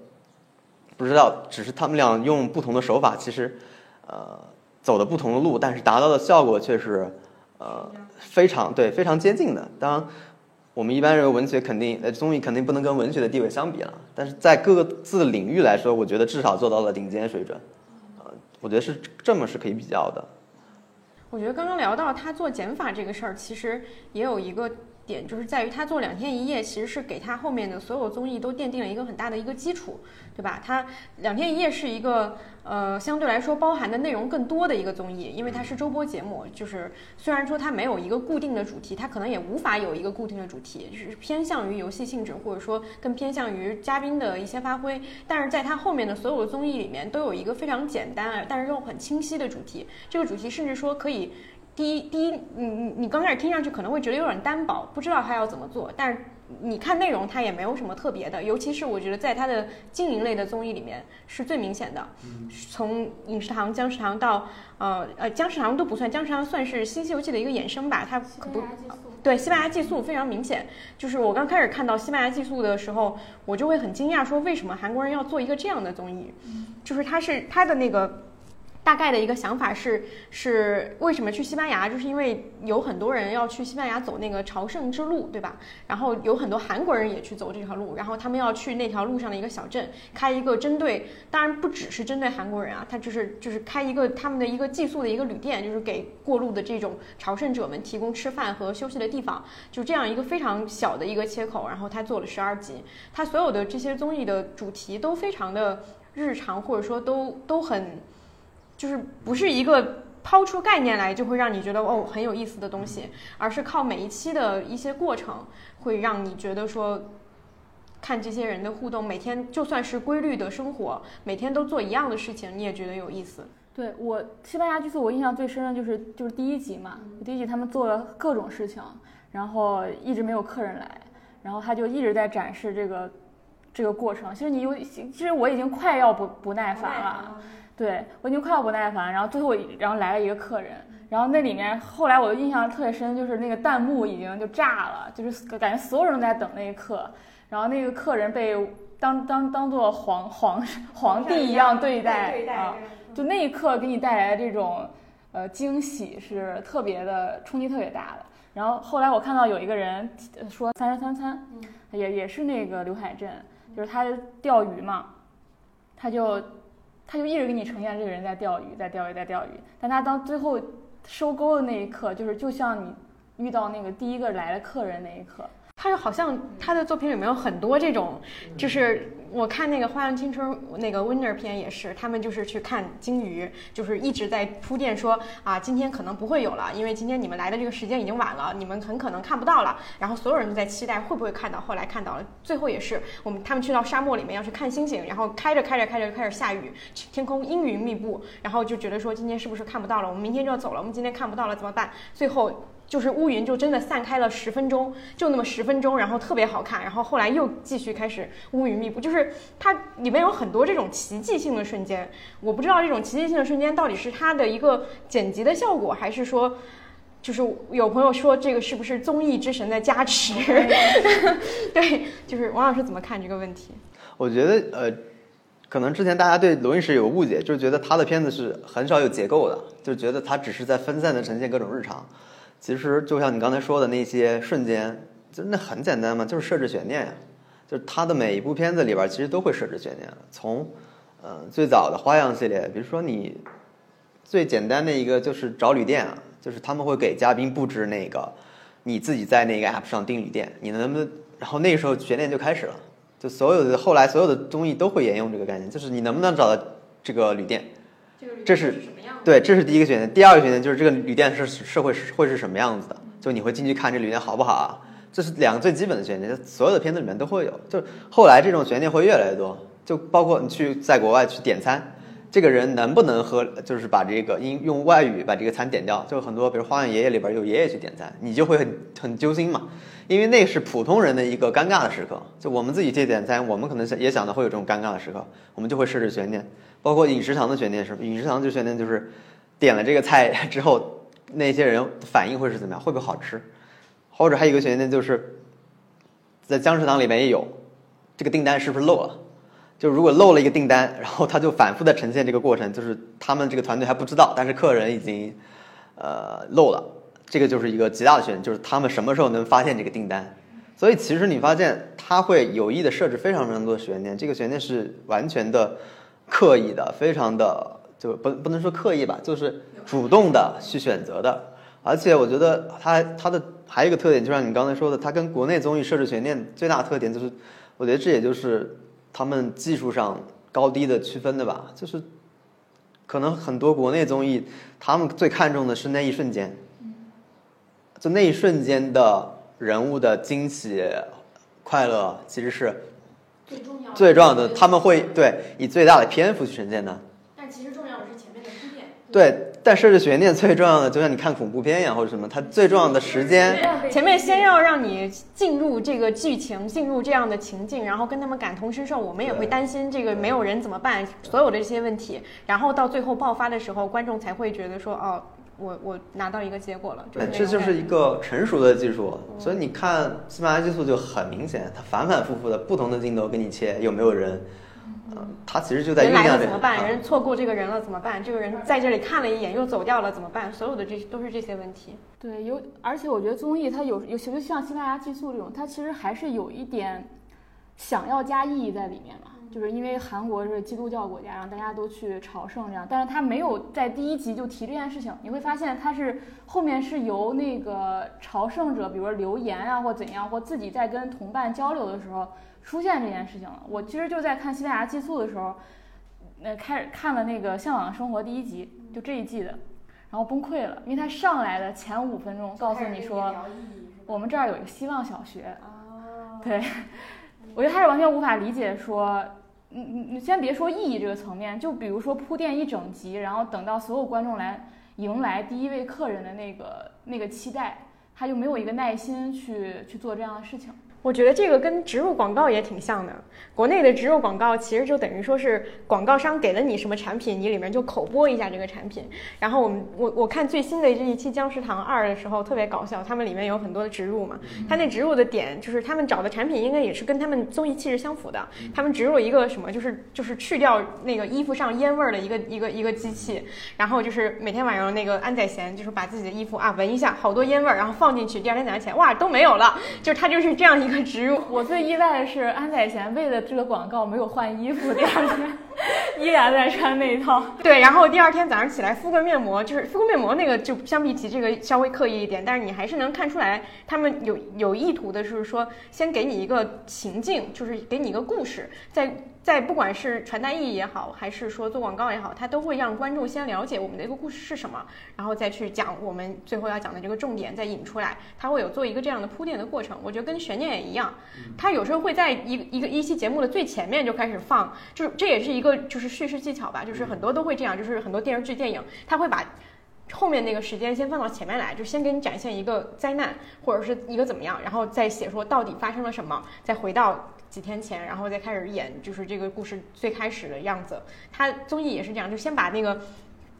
不知道，只是他们俩用不同的手法，其实呃走的不同的路，但是达到的效果却是呃非常对非常接近的。当然。我们一般认为文学肯定，呃，综艺肯定不能跟文学的地位相比了。但是在各个自领域来说，我觉得至少做到了顶尖水准，呃，我觉得是这么是可以比较的。我觉得刚刚聊到他做减法这个事儿，其实也有一个点，就是在于他做两天一夜，其实是给他后面的所有综艺都奠定了一个很大的一个基础，对吧？他两天一夜是一个呃相对来说包含的内容更多的一个综艺，因为它是周播节目，就是虽然说它没有一个固定的主题，它可能也无法有一个固定的主题，就是偏向于游戏性质，或者说更偏向于嘉宾的一些发挥，但是在它后面的所有的综艺里面都有一个非常简单但是又很清晰的主题，这个主题甚至说可以。第一，第一，你你你刚开始听上去可能会觉得有点单薄，不知道他要怎么做，但是你看内容他也没有什么特别的，尤其是我觉得在他的经营类的综艺里面是最明显的。从饮食堂、姜食堂到呃呃姜食堂都不算，姜食堂算是《新西游记》的一个衍生吧，它可不对西班牙寄宿非常明显。就是我刚开始看到西班牙寄宿的时候，我就会很惊讶，说为什么韩国人要做一个这样的综艺？就是它是它的那个。大概的一个想法是是为什么去西班牙，就是因为有很多人要去西班牙走那个朝圣之路，对吧？然后有很多韩国人也去走这条路，然后他们要去那条路上的一个小镇，开一个针对，当然不只是针对韩国人啊，他就是就是开一个他们的一个寄宿的一个旅店，就是给过路的这种朝圣者们提供吃饭和休息的地方，就这样一个非常小的一个切口，然后他做了十二集，他所有的这些综艺的主题都非常的日常，或者说都都很。就是不是一个抛出概念来就会让你觉得哦很有意思的东西，而是靠每一期的一些过程，会让你觉得说，看这些人的互动，每天就算是规律的生活，每天都做一样的事情，你也觉得有意思。对我西班牙剧组，我印象最深的就是就是第一集嘛，第一集他们做了各种事情，然后一直没有客人来，然后他就一直在展示这个这个过程。其实你有，其实我已经快要不不耐烦了。对我已经快要不耐烦，然后最后然后来了一个客人，然后那里面后来我的印象特别深，就是那个弹幕已经就炸了，就是感觉所有人都在等那一刻，然后那个客人被当当当做皇皇皇帝一样对待啊，就那一刻给你带来的这种呃惊喜是特别的冲击特别大的。然后后来我看到有一个人说三十三餐，也也是那个刘海镇，就是他钓鱼嘛，他就。他就一直给你呈现这个人在钓鱼，在钓鱼，在钓鱼。但他当最后收钩的那一刻，就是就像你遇到那个第一个来的客人那一刻。他就好像他的作品里面有很多这种，就是我看那个《花样青春》那个 Winner 片也是，他们就是去看鲸鱼，就是一直在铺垫说啊，今天可能不会有了，因为今天你们来的这个时间已经晚了，你们很可能看不到了。然后所有人都在期待会不会看到，后来看到了，最后也是我们他们去到沙漠里面要去看星星，然后开着开着开着就开始下雨，天空阴云密布，然后就觉得说今天是不是看不到了？我们明天就要走了，我们今天看不到了怎么办？最后。就是乌云就真的散开了十分钟，就那么十分钟，然后特别好看，然后后来又继续开始乌云密布，就是它里面有很多这种奇迹性的瞬间，我不知道这种奇迹性的瞬间到底是它的一个剪辑的效果，还是说，就是有朋友说这个是不是综艺之神的加持？对，就是王老师怎么看这个问题？我觉得呃，可能之前大家对罗云石有误解，就是觉得他的片子是很少有结构的，就觉得他只是在分散的呈现各种日常。其实就像你刚才说的那些瞬间，就那很简单嘛，就是设置悬念呀。就是他的每一部片子里边，其实都会设置悬念。从，呃，最早的花样系列，比如说你最简单的一个就是找旅店啊，就是他们会给嘉宾布置那个，你自己在那个 app 上订旅店，你能不能？然后那个时候悬念就开始了，就所有的后来所有的综艺都会沿用这个概念，就是你能不能找到这个旅店。这是对，这是第一个选项。第二个选项就是这个旅店是社会是会是什么样子的？就你会进去看这旅店好不好啊？这是两个最基本的悬念，所有的片子里面都会有。就后来这种悬念会越来越多，就包括你去在国外去点餐，这个人能不能喝就是把这个英用外语把这个餐点掉？就很多，比如《花样爷爷》里边有爷爷去点餐，你就会很很揪心嘛，因为那是普通人的一个尴尬的时刻。就我们自己去点餐，我们可能想也想到会有这种尴尬的时刻，我们就会设置悬念。包括饮食堂的悬念是，饮食堂就悬念就是点了这个菜 之后，那些人反应会是怎么样，会不会好吃？或者还有一个悬念就是，在姜食堂里面也有，这个订单是不是漏了？就如果漏了一个订单，然后他就反复的呈现这个过程，就是他们这个团队还不知道，但是客人已经呃漏了，这个就是一个极大的悬念，就是他们什么时候能发现这个订单？所以其实你发现他会有意的设置非常非常多的悬念，这个悬念是完全的。刻意的，非常的就不不能说刻意吧，就是主动的去选择的。而且我觉得它它的还有一个特点，就像你刚才说的，它跟国内综艺设置悬念最大特点就是，我觉得这也就是他们技术上高低的区分的吧。就是可能很多国内综艺，他们最看重的是那一瞬间，就那一瞬间的人物的惊喜、快乐，其实是。最重要的，他们会对以最大的篇幅去呈现的。但其实重要的是前面的铺垫。对，但设置悬念最重要的，就像你看恐怖片一样或者什么，它最重要的时间，前面先要让你进入这个剧情，进入这样的情境，然后跟他们感同身受，我们也会担心这个没有人怎么办，所有的这些问题，然后到最后爆发的时候，观众才会觉得说，哦，我我拿到一个结果了，就是哎那这就是一个成熟的技术，所以你看西班牙激素就很明显，它反反复复的不同的镜头给你切，有没有人，呃，它其实就在人来酝酿这个。了怎么办？啊人错过这个人了怎么办？这个人在这里看了一眼又走掉了怎么办？所有的这都是这些问题。对，有，而且我觉得综艺它有有，尤其像西班牙激素这种，它其实还是有一点想要加意义在里面嘛。就是因为韩国是基督教国家，然后大家都去朝圣这样，但是他没有在第一集就提这件事情。你会发现他是后面是由那个朝圣者，比如说留言啊或怎样，或自己在跟同伴交流的时候出现这件事情了。我其实就在看西班牙寄宿的时候，那，开始看了那个《向往的生活》第一集，就这一季的，然后崩溃了，因为他上来的前五分钟告诉你说，我们这儿有一个希望小学，对，我觉得他是完全无法理解说，你你你先别说意义这个层面，就比如说铺垫一整集，然后等到所有观众来迎来第一位客人的那个那个期待，他就没有一个耐心去去做这样的事情。我觉得这个跟植入广告也挺像的。国内的植入广告其实就等于说是广告商给了你什么产品，你里面就口播一下这个产品。然后我们我我看最新的这一期《僵尸堂二》的时候特别搞笑，他们里面有很多的植入嘛。他那植入的点就是他们找的产品应该也是跟他们综艺气质相符的。他们植入一个什么，就是就是去掉那个衣服上烟味儿的一个一个一个机器，然后就是每天晚上那个安宰贤就是把自己的衣服啊闻一下，好多烟味儿，然后放进去，第二天早上起来哇都没有了，就是他就是这样一个植入。我最意外的是安宰贤为了这个广告没有换衣服，第二天依然在穿那一套。对，然后第二天早上起来敷个面膜，就是敷个面膜那个就相比起这个稍微刻意一点，但是你还是能看出来他们有有意图的，就是说先给你一个情境，就是给你一个故事，在在不管是传达意义也好，还是说做广告也好，它都会让观众先了解我们的一个故事是什么，然后再去讲我们最后要讲的这个重点，再引出来，它会有做一个这样的铺垫的过程。我觉得跟悬念也一样，它有时候会在一个一个一期节目的最前面就开始放，就是这也是一个就是叙事技巧吧，就是很多都会这样，就是很多电视剧、电影，它会把。后面那个时间先放到前面来，就先给你展现一个灾难或者是一个怎么样，然后再写说到底发生了什么，再回到几天前，然后再开始演就是这个故事最开始的样子。他综艺也是这样，就先把那个。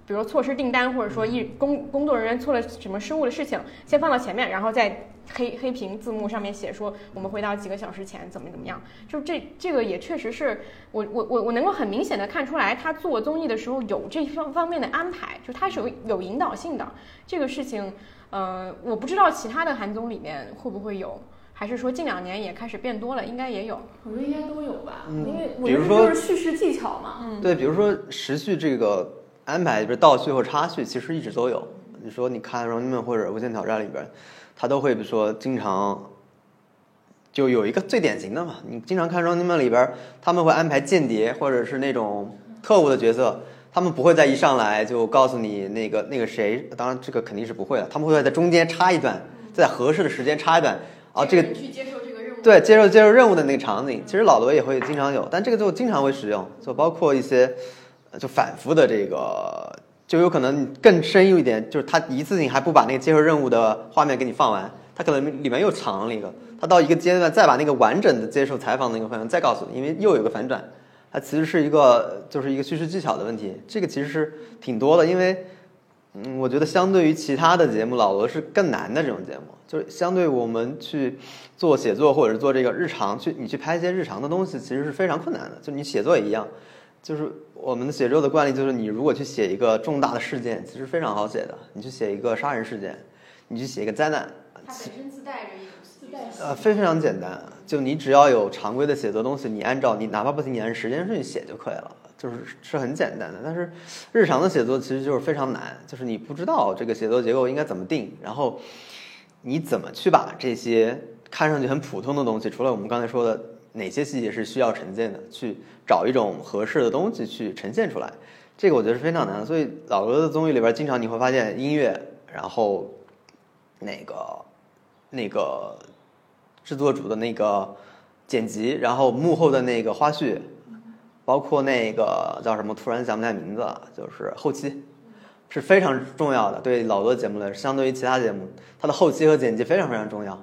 比如说错失订单，或者说一工工作人员做了什么失误的事情，先放到前面，然后再黑黑屏字幕上面写说我们回到几个小时前怎么怎么样。就这这个也确实是我我我我能够很明显的看出来，他做综艺的时候有这方方面的安排，就他是有有引导性的。这个事情，呃，我不知道其他的韩综里面会不会有。还是说近两年也开始变多了，应该也有。我觉得应该都有吧，嗯因为我觉得比如说就是叙事技巧嘛。嗯对，比如说时序这个安排，比如倒叙或插叙，其实一直都有。你说你看《Running Man》或者《无限挑战》里边，他都会比如说经常就有一个最典型的嘛，你经常看《Running Man》里边，他们会安排间谍或者是那种特务的角色，他们不会在一上来就告诉你那个那个谁，当然这个肯定是不会的，他们会在中间插一段，在合适的时间插一段。啊，这个去接受这个任务。对，接受接受任务的那个场景，其实老罗也会经常有，但这个就经常会使用，就包括一些呃就反复的这个，就有可能更深入一点，就是他一次性还不把那个接受任务的画面给你放完，他可能里面又藏了一个，他到一个阶段再把那个完整的接受采访的那个画面再告诉你，因为又有个反转，它其实是一个就是一个叙事技巧的问题，这个其实是挺多的，因为。嗯，我觉得相对于其他的节目，老罗是更难的这种节目，就是相对我们去做写作或者是做这个日常，去你去拍一些日常的东西，其实是非常困难的。就你写作也一样，就是我们的写作的惯例就是，你如果去写一个重大的事件，其实非常好写的。你去写一个杀人事件，你去写一个灾难，它本身自带着一种自带呃，非非常简单，就你只要有常规的写作东西，你按照你哪怕不行，你按时间顺序写就可以了，就是是很简单的。但是日常的写作其实就是非常难，就是你不知道这个写作结构应该怎么定，然后你怎么去把这些看上去很普通的东西，除了我们刚才说的哪些细节是需要呈现的，去找一种合适的东西去呈现出来，这个我觉得是非常难。所以老罗的综艺里边，经常你会发现音乐，然后那个那个制作组的那个剪辑，然后幕后的那个花絮，包括那个叫什么，突然想不起来名字了，就是后期，是非常重要的，对老多节目来说，相对于其他节目，它的后期和剪辑非常非常重要。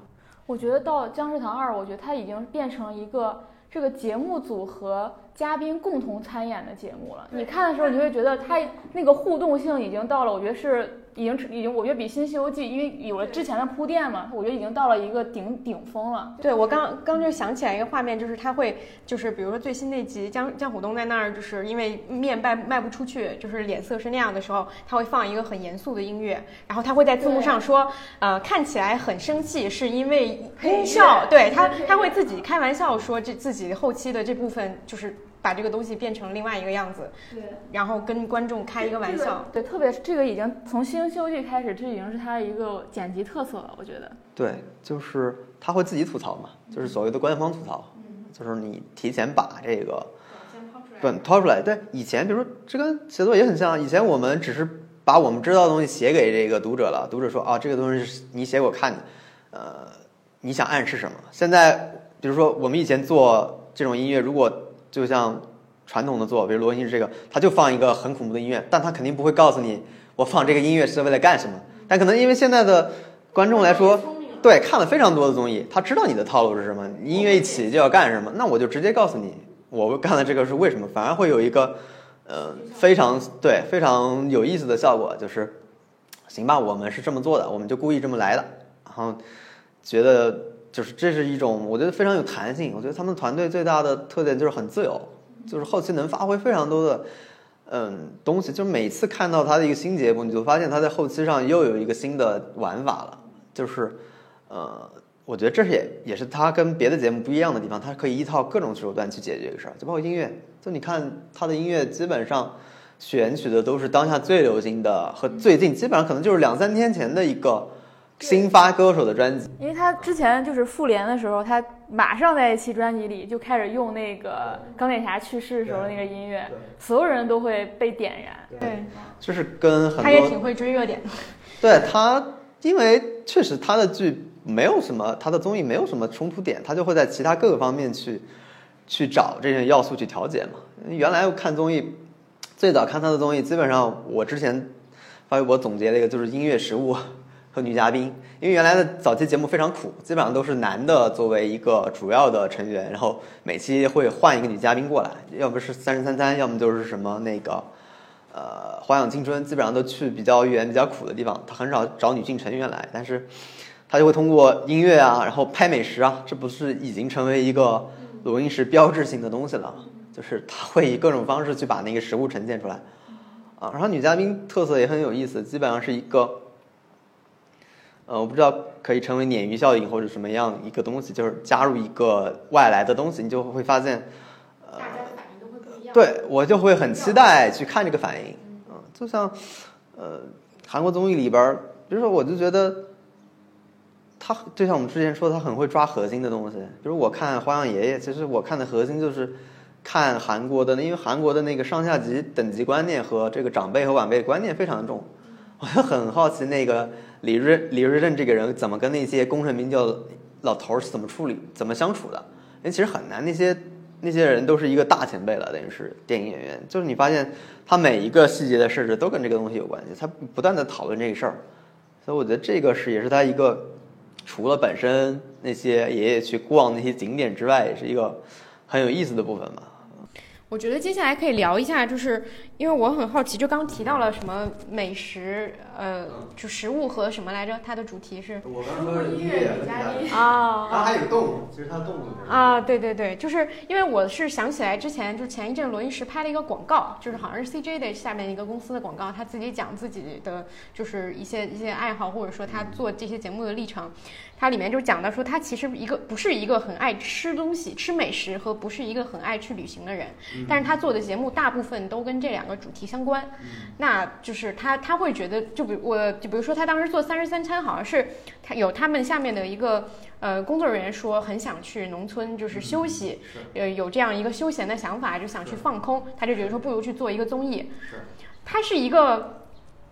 我觉得到《僵尸堂二》，我觉得它已经变成一个这个节目组和嘉宾共同参演的节目了。你看的时候，你会觉得它那个互动性已经到了，我觉得是已经已经，我觉得比《新西游记》因为有了之前的铺垫嘛，我觉得已经到了一个顶顶峰了。对我刚刚就想起来一个画面，就是他会就是比如说最新那集江江虎东在那儿，就是因为面卖卖不出去，就是脸色是那样的时候，他会放一个很严肃的音乐，然后他会在字幕上说，呃，看起来很生气，是因为音效，对他他会自己开玩笑说这自己后期的这部分就是把这个东西变成另外一个样子，对。然后跟观众开一个玩笑。对，特别是这个已经从《新西游记》开始，这已经是它一个剪辑特色了，我觉得。对，就是他会自己吐槽嘛，就是所谓的官方吐槽，就是你提前把这个本掏出来。对，以前比如说这跟写作也很像，以前我们只是把我们知道的东西写给这个读者了，读者说啊，这个东西是你写给我看的，呃，你想暗示什么？现在比如说我们以前做这种音乐，如果就像传统的做，比如罗音是这个，他就放一个很恐怖的音乐，但他肯定不会告诉你我放这个音乐是为了干什么。但可能因为现在的观众来说，对看了非常多的综艺，他知道你的套路是什么，音乐一起就要干什么，那我就直接告诉你，我干的这个是为什么，反而会有一个呃非常对非常有意思的效果，就是行吧，我们是这么做的，我们就故意这么来的，然后觉得就是这是一种我觉得非常有弹性，我觉得他们团队最大的特点就是很自由，就是后期能发挥非常多的。嗯，东西就是每次看到他的一个新节目，你就发现他在后期上又有一个新的玩法了。就是，呃，我觉得这是也也是他跟别的节目不一样的地方，他可以依靠各种手段去解决这个事儿。就包括音乐，就你看他的音乐基本上选取的都是当下最流行的和最近基本上可能就是两三天前的一个新发歌手的专辑。因为他之前就是复联的时候，他马上在一期专辑里就开始用那个钢铁侠去世的时候那个音乐，所有人都会被点燃。对，就是跟很多他也挺会追热点的。对他，因为确实他的剧没有什么，他的综艺没有什么冲突点，他就会在其他各个方面去去找这些要素去调节嘛。原来我看综艺，最早看他的综艺，基本上我之前发微博总结了一个，就是音乐食物和女嘉宾。因为原来的早期节目非常苦，基本上都是男的作为一个主要的成员，然后每期会换一个女嘉宾过来，要不是《三生三餐》，要么就是什么那个。呃，花样青春基本上都去比较远、比较苦的地方，他很少找女性成员来，但是他就会通过音乐啊，然后拍美食啊，这不是已经成为一个录音室标志性的东西了？就是他会以各种方式去把那个食物呈现出来啊。然后女嘉宾特色也很有意思，基本上是一个，呃，我不知道可以成为鲶鱼效应或者什么样一个东西，就是加入一个外来的东西，你就会发现，呃，对我就会很期待去看这个反应，嗯，就像，呃，韩国综艺里边，比如说我就觉得，他就像我们之前说，他很会抓核心的东西。比如我看《花样爷爷》，其实我看的核心就是看韩国的，因为韩国的那个上下级等级观念和这个长辈和晚辈观念非常重。我就很好奇那个李瑞李瑞镇这个人怎么跟那些功成名就老头儿是怎么处理、怎么相处的？因为其实很难，那些那些人都是一个大前辈了，等于是电影演员。就是你发现他每一个细节的设置都跟这个东西有关系，他不断的讨论这个事儿。所以我觉得这个是也是他一个除了本身那些爷爷去逛那些景点之外，也是一个很有意思的部分吧。我觉得接下来可以聊一下，就是因为我很好奇，就刚提到了什么美食，呃，就食物和什么来着？它的主题是我刚说音乐啊它还有动物，其实它动物啊，对对对，就是因为我是想起来之前就前一阵罗伊石拍了一个广告，就是好像是 CJ 的下面一个公司的广告，他自己讲自己的就是一些一些爱好，或者说他做这些节目的历程。它里面就讲到说，他其实一个不是一个很爱吃东西、吃美食和不是一个很爱去旅行的人，但是他做的节目大部分都跟这两个主题相关。那就是他他会觉得，就比我就比如说他当时做三十三餐，好像是他有他们下面的一个呃工作人员说很想去农村就是休息，呃有这样一个休闲的想法，就想去放空，他就觉得说不如去做一个综艺。他是一个，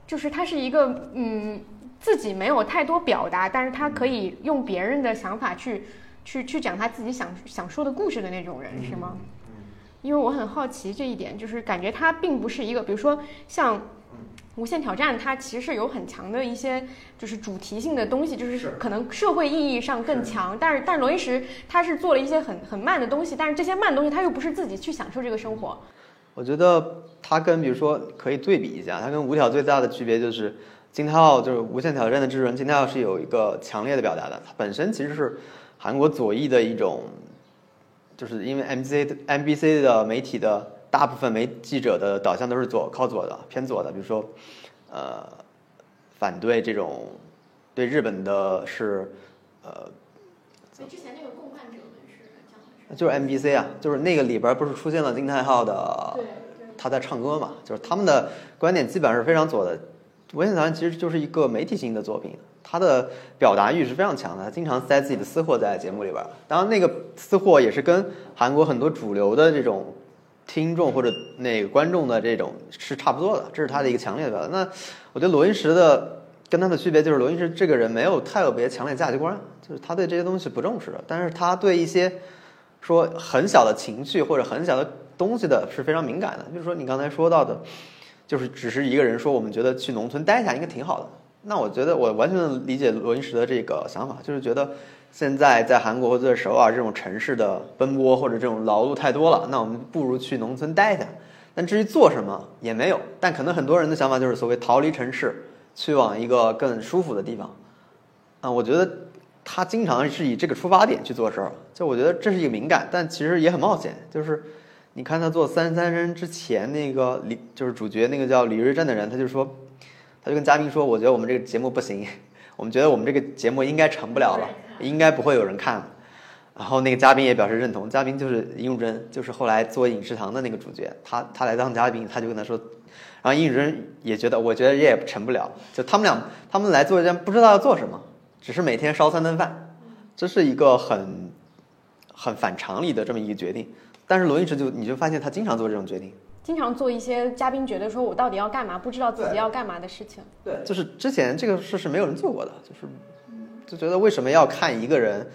就是他是一个嗯。自己没有太多表达，但是他可以用别人的想法去，去去讲他自己想想说的故事的那种人，是吗？因为我很好奇这一点，就是感觉它并不是一个，比如说像无限挑战它其实是有很强的一些就是主题性的东西，就是可能社会意义上更强。但是但是罗云石他是做了一些很很慢的东西，但是这些慢的东西他又不是自己去享受这个生活。我觉得他跟比如说可以对比一下，他跟无挑最大的区别就是金泰浩就是无限挑战的制作人金泰浩是有一个强烈的表达的，他本身其实是韩国左翼的一种，就是因为 MBC 的 MBC 的媒体的大部分媒记者的导向都是左靠左的偏左的，比如说呃反对这种对日本的是呃所以之前那个共犯者们是讲的就是 MBC 啊，就是那个里边不是出现了金泰浩的对。他在唱歌嘛，就是他们的观点基本上是非常左的。《文献团》其实就是一个媒体性的作品，他的表达欲是非常强的，他经常塞自己的私货在节目里边儿。当然，那个私货也是跟韩国很多主流的这种听众或者那个观众的这种是差不多的，这是他的一个强烈的表达。那我觉得罗云石的跟他的区别就是，罗云石这个人没有特别强烈价值观，就是他对这些东西不重视，但是他对一些说很小的情绪或者很小的东西的是非常敏感的。就是说你刚才说到的，就是只是一个人说我们觉得去农村待一下应该挺好的。那我觉得我完全理解罗云石的这个想法，就是觉得现在在韩国或者首尔这种城市的奔波或者这种劳碌太多了，那我们不如去农村待一下。但至于做什么也没有，但可能很多人的想法就是所谓逃离城市，去往一个更舒服的地方。啊，我觉得他经常是以这个出发点去做事儿，就我觉得这是一个敏感，但其实也很冒险。就是你看他做《三十三人》之前那个李，就是主角那个叫李瑞镇的人，他就说，他就跟嘉宾说，我觉得我们这个节目不行，我们觉得我们这个节目应该成不了了，应该不会有人看了。然后那个嘉宾也表示认同，嘉宾就是尹汝贞，就是后来做饮食堂的那个主角，他他来当嘉宾，他就跟他说，然后尹汝贞也觉得，我觉得也成不了，就他们俩他们来做一件不知道要做什么，只是每天烧三顿饭，这是一个很很反常理的这么一个决定。但是罗云石就你就发现他经常做这种决定，经常做一些嘉宾觉得说我到底要干嘛，不知道自己要干嘛的事情。对，就是之前这个事是没有人做过的，就是就觉得为什么要看一个人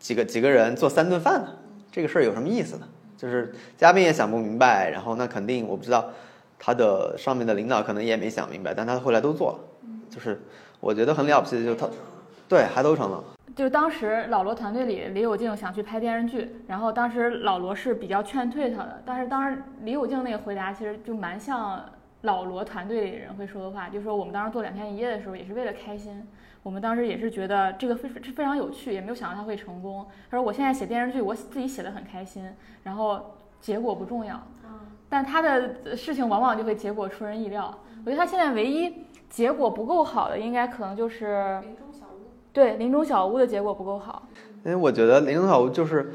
几个几个人做三顿饭呢？这个事儿有什么意思呢？就是嘉宾也想不明白，然后那肯定我不知道他的上面的领导可能也没想明白，但他后来都做了，就是我觉得很了不起的，就是他对还都成了。就是当时老罗团队里，李友静想去拍电视剧，然后当时老罗是比较劝退他的，但是当时李友静那个回答其实就蛮像老罗团队里人会说的话，就说我们当时做两天一夜的时候也是为了开心，我们当时也是觉得这个非非常有趣，也没有想到他会成功。他说我现在写电视剧，我自己写的很开心，然后结果不重要，但他的事情往往就会结果出人意料。我觉得他现在唯一结果不够好的，应该可能就是对林中小屋的结果不够好。因为我觉得《林中小屋》就是，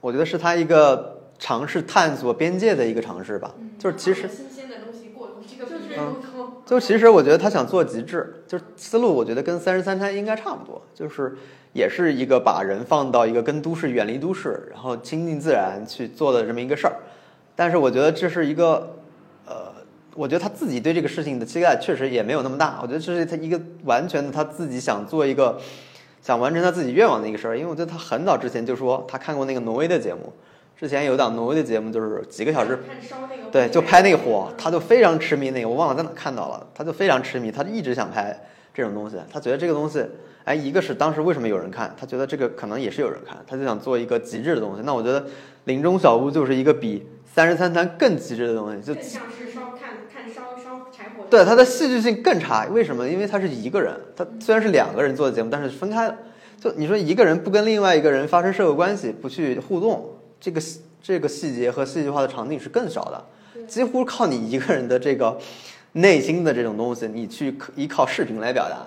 我觉得是他一个尝试探索边界的一个尝试吧。就是其实，新鲜的东西过这个就是嗯就其实我觉得他想做极致，就是思路，我觉得跟《三十三餐》应该差不多，就是也是一个把人放到一个跟都市远离都市，然后亲近自然去做的这么一个事儿。但是我觉得这是一个，呃，我觉得他自己对这个事情的期待确实也没有那么大。我觉得这是他一个完全的他自己想做一个。想完成他自己愿望的一个事儿，因为我觉得他很早之前就说他看过那个挪威的节目，之前有一档挪威的节目就是几个小时，对，就拍那个火，他就非常痴迷那个，我忘了在哪看到了，他就非常痴迷，他就一直想拍这种东西，他觉得这个东西，哎，一个是当时为什么有人看，他觉得这个可能也是有人看，他就想做一个极致的东西。那我觉得《林中小屋》就是一个比《三十三餐》更极致的东西，就像是烧看看烧烧柴火对它的戏剧性更差，为什么？因为他是一个人，他虽然是两个人做的节目，但是分开了。就你说一个人不跟另外一个人发生社会关系，不去互动，这个这个细节和戏剧化的场景是更少的，几乎靠你一个人的这个内心的这种东西，你去依靠视频来表达。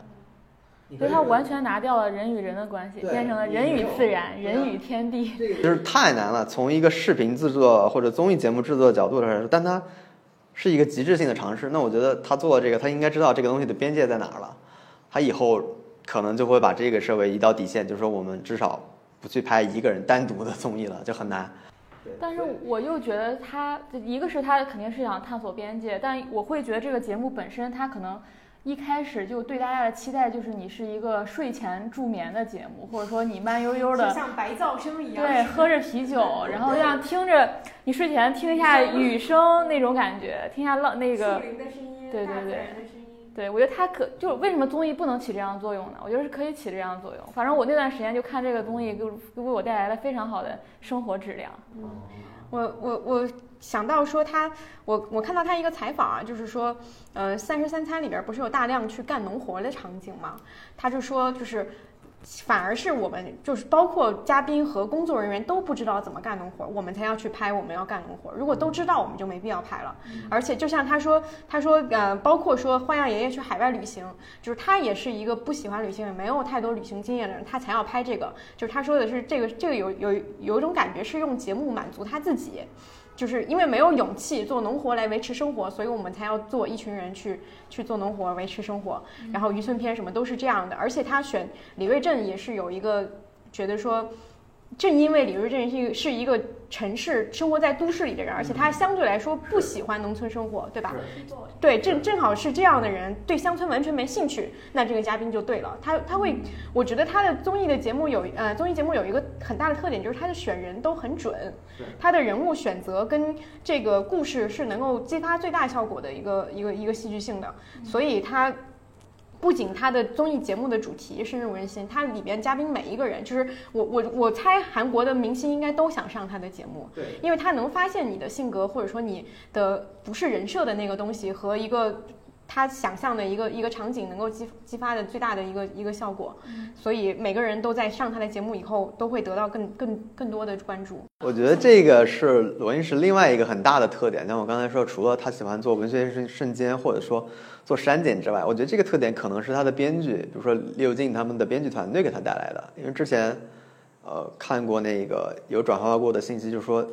所以它完全拿掉了人与人的关系，变成了人与自然、人与天地。就是太难了。从一个视频制作或者综艺节目制作的角度来说，但它是一个极致性的尝试。那我觉得他做这个，他应该知道这个东西的边界在哪儿了。他以后可能就会把这个设为一道底线，就是说我们至少不去拍一个人单独的综艺了，就很难。但是我又觉得他，一个是他肯定是想探索边界，但我会觉得这个节目本身他可能一开始就对大家的期待就是你是一个睡前助眠的节目，或者说你慢悠悠的像白噪声一样。对，喝着啤酒，然后这样听着，你睡前听一下雨声那种感觉，听一下浪那个，林的声音，对对对。对我觉得它可就为什么综艺不能起这样的作用呢？我觉得是可以起这样的作用。反正我那段时间就看这个综艺，给我给我带来了非常好的生活质量。我我我想到说他，我我看到他一个采访啊，就是说，呃，《三十三餐》里边不是有大量去干农活的场景吗？他就说，就是反而是我们就是包括嘉宾和工作人员都不知道怎么干农活，我们才要去拍我们要干农活。如果都知道，我们就没必要拍了。而且就像他说，他说呃，包括说花样爷爷去海外旅行，就是他也是一个不喜欢旅行，也没有太多旅行经验的人，他才要拍这个。就是他说的是这个这个有有有一种感觉是用节目满足他自己。就是因为没有勇气做农活来维持生活，所以我们才要做一群人去去做农活维持生活。然后渔村篇什么都是这样的，而且他选李瑞镇也是有一个觉得说，正因为李瑞镇是一个是一个城市生活在都市里的人，而且他相对来说不喜欢农村生活，对吧？对，正正好是这样的人，对乡村完全没兴趣，那这个嘉宾就对了。他他会，我觉得他的综艺的节目有呃综艺节目有一个很大的特点，就是他的选人都很准，他的人物选择跟这个故事是能够激发最大效果的一个一个一个戏剧性的，所以他。不仅他的综艺节目的主题深入人心，它里边嘉宾每一个人，就是我我我猜韩国的明星应该都想上他的节目，对，因为他能发现你的性格或者说你的不是人设的那个东西和一个他想象的一个一个场景能够激激发的最大的一个一个效果，所以每个人都在上他的节目以后都会得到更更更多的关注。我觉得这个是罗英石另外一个很大的特点。像我刚才说，除了他喜欢做文学瞬瞬间，或者说做删减之外，我觉得这个特点可能是他的编剧，比如说李友静他们的编剧团队给他带来的。因为之前，呃，看过那个有转发过的信息，就是说，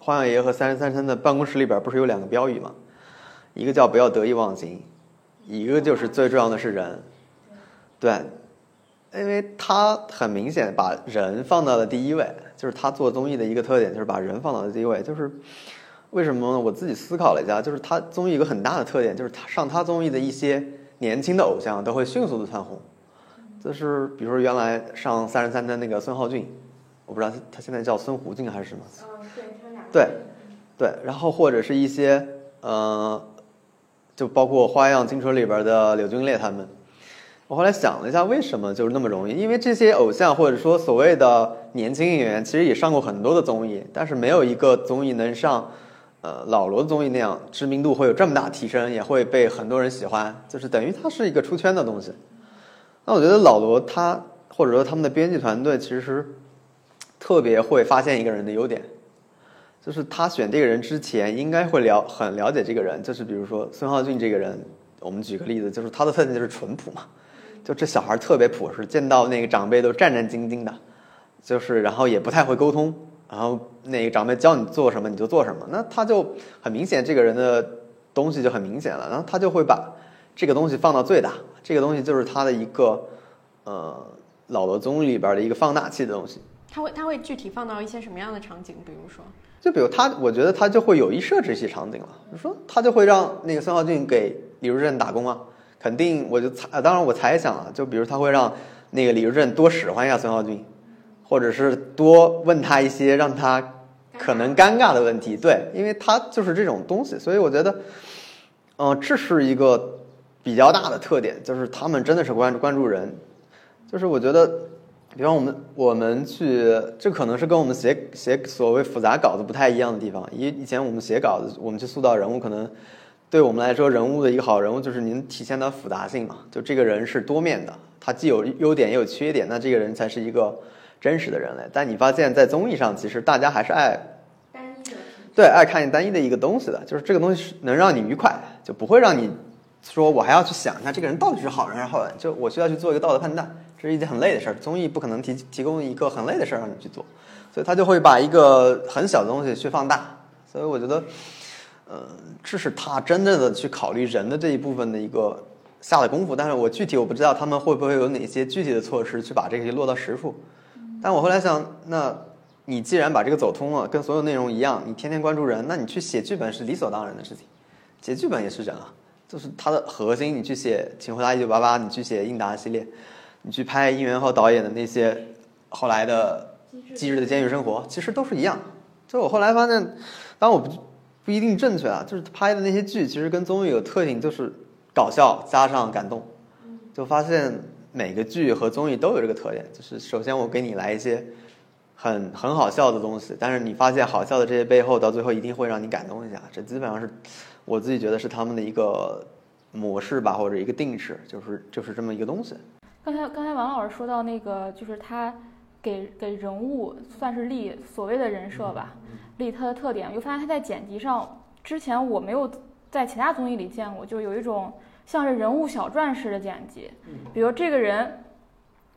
花样爷和三十三餐的办公室里边不是有两个标语吗？一个叫不要得意忘形，一个就是最重要的是人。对，因为他很明显把人放到了第一位，就是他做综艺的一个特点，就是把人放到了第一位。就是为什么呢？我自己思考了一下，就是他综艺一个很大的特点，就是他上他综艺的一些年轻的偶像都会迅速的蹿红。就是比如说原来上三十三的那个孙浩俊，我不知道他他现在叫孙胡俊还是什么。嗯，对，对，对，然后或者是一些呃，就包括《花样青春》里边的柳俊烈他们。我后来想了一下，为什么就是那么容易？因为这些偶像或者说所谓的年轻演员，其实也上过很多的综艺，但是没有一个综艺能像呃老罗的综艺那样知名度会有这么大提升，也会被很多人喜欢，就是等于它是一个出圈的东西。那我觉得老罗他或者说他们的编辑团队其实特别会发现一个人的优点，就是他选这个人之前应该会了很了解这个人，就是比如说孙浩俊这个人，我们举个例子，就是他的特点就是淳朴嘛，就这小孩特别朴实，见到那个长辈都战战兢兢的，就是然后也不太会沟通，然后那个长辈教你做什么你就做什么，那他就很明显这个人的东西就很明显了，然后他就会把这个东西放到最大，这个东西就是他的一个呃老罗综艺里边的一个放大器的东西。他会他会具体放到一些什么样的场景？比如说，就比如他，我觉得他就会有意设置一些场景了。比如说，他就会让那个孙浩俊给李如镇打工啊，肯定我就猜，当然我猜想啊，就比如他会让那个李如镇多使唤一下孙浩俊，或者是多问他一些让他可能尴尬的问题。对，因为他就是这种东西，所以我觉得，嗯、这是一个比较大的特点，就是他们真的是关注关注人，就是我觉得。比方我们我们去，这可能是跟我们写写所谓复杂稿子不太一样的地方。以以前我们写稿子，我们去塑造人物，可能对我们来说，人物的一个好人物就是您体现的复杂性嘛。就这个人是多面的，他既有优点也有缺点，那这个人才是一个真实的人类。但你发现，在综艺上，其实大家还是爱单一的对爱看单一的一个东西的，就是这个东西是能让你愉快，就不会让你说我还要去想一下这个人到底是好人还是坏人，就我需要去做一个道德判断，这是一件很累的事儿。综艺不可能提提供一个很累的事儿让你去做，所以他就会把一个很小的东西去放大。所以我觉得，呃，这是他真正的去考虑人的这一部分的一个下的功夫。但是我具体我不知道他们会不会有哪些具体的措施去把这些落到实处。但我后来想，那你既然把这个走通了，跟所有内容一样，你天天关注人，那你去写剧本是理所当然的事情。写剧本也是人啊，就是它的核心。你去写《请回答一九八八》，你去写应答系列，你去拍殷元浩导演的那些后来的《机智的监狱生活》，其实都是一样。就我后来发现，当然我不不一定正确啊，就是拍的那些剧其实跟综艺有特性，就是搞笑加上感动，就发现每个剧和综艺都有这个特点，就是首先我给你来一些很很好笑的东西，但是你发现好笑的这些背后，到最后一定会让你感动一下，这基本上是我自己觉得是他们的一个模式吧，或者一个定式，就是就是这么一个东西。刚才刚才王老师说到那个，就是他给给人物算是立所谓的人设吧，立他的特点，我就发现他在剪辑上，之前我没有在其他综艺里见过，就有一种像是人物小传式的剪辑，比如这个人，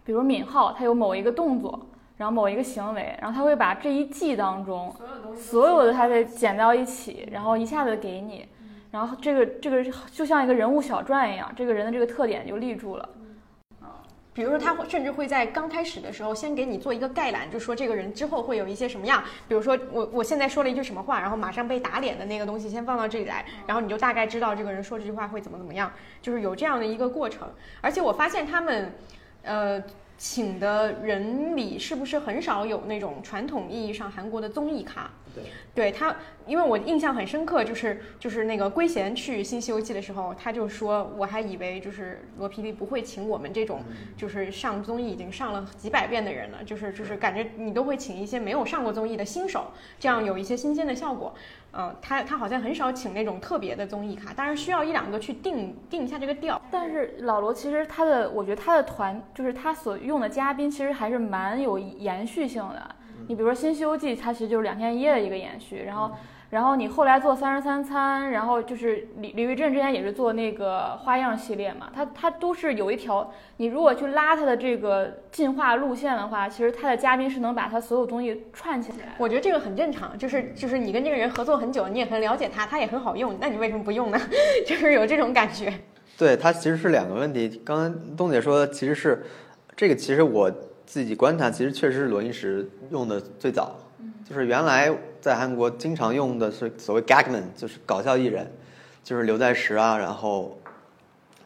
比如闵浩，他有某一个动作，然后某一个行为，然后他会把这一季当中所有的他给剪到一起，然后一下子给你，然后这个这个就像一个人物小传一样，这个人的这个特点就立住了。比如说，他会甚至会在刚开始的时候先给你做一个概览，就说这个人之后会有一些什么样。比如说，我我现在说了一句什么话，然后马上被打脸的那个东西先放到这里来，然后你就大概知道这个人说这句话会怎么怎么样，就是有这样的一个过程。而且我发现他们，呃。请的人里是不是很少有那种传统意义上韩国的综艺咖？对，对他，因为我印象很深刻，就是就是那个圭贤去《新西游记》的时候，他就说，我还以为就是罗 PD 不会请我们这种就是上综艺已经上了几百遍的人了，就是就是感觉你都会请一些没有上过综艺的新手，这样有一些新鲜的效果。嗯、他他好像很少请那种特别的综艺咖，当然需要一两个去定定一下这个调。但是老罗其实他的，我觉得他的团就是他所用的嘉宾，其实还是蛮有延续性的。你比如说《新西游记》，它其实就是两天一夜的一个延续，然后。然后你后来做三十三餐，然后就是李李玉振之前也是做那个花样系列嘛，他他都是有一条，你如果去拉他的这个进化路线的话，其实他的嘉宾是能把他所有东西串起来。我觉得这个很正常，就是就是你跟这个人合作很久，你也很了解他，他也很好用，那你为什么不用呢？就是有这种感觉。对，它其实是两个问题。刚刚东姐说的其实是这个，其实我自己观察，其实确实是罗英石用的最早。就是原来在韩国经常用的是所谓 gagman，就是搞笑艺人，就是刘在石啊，然后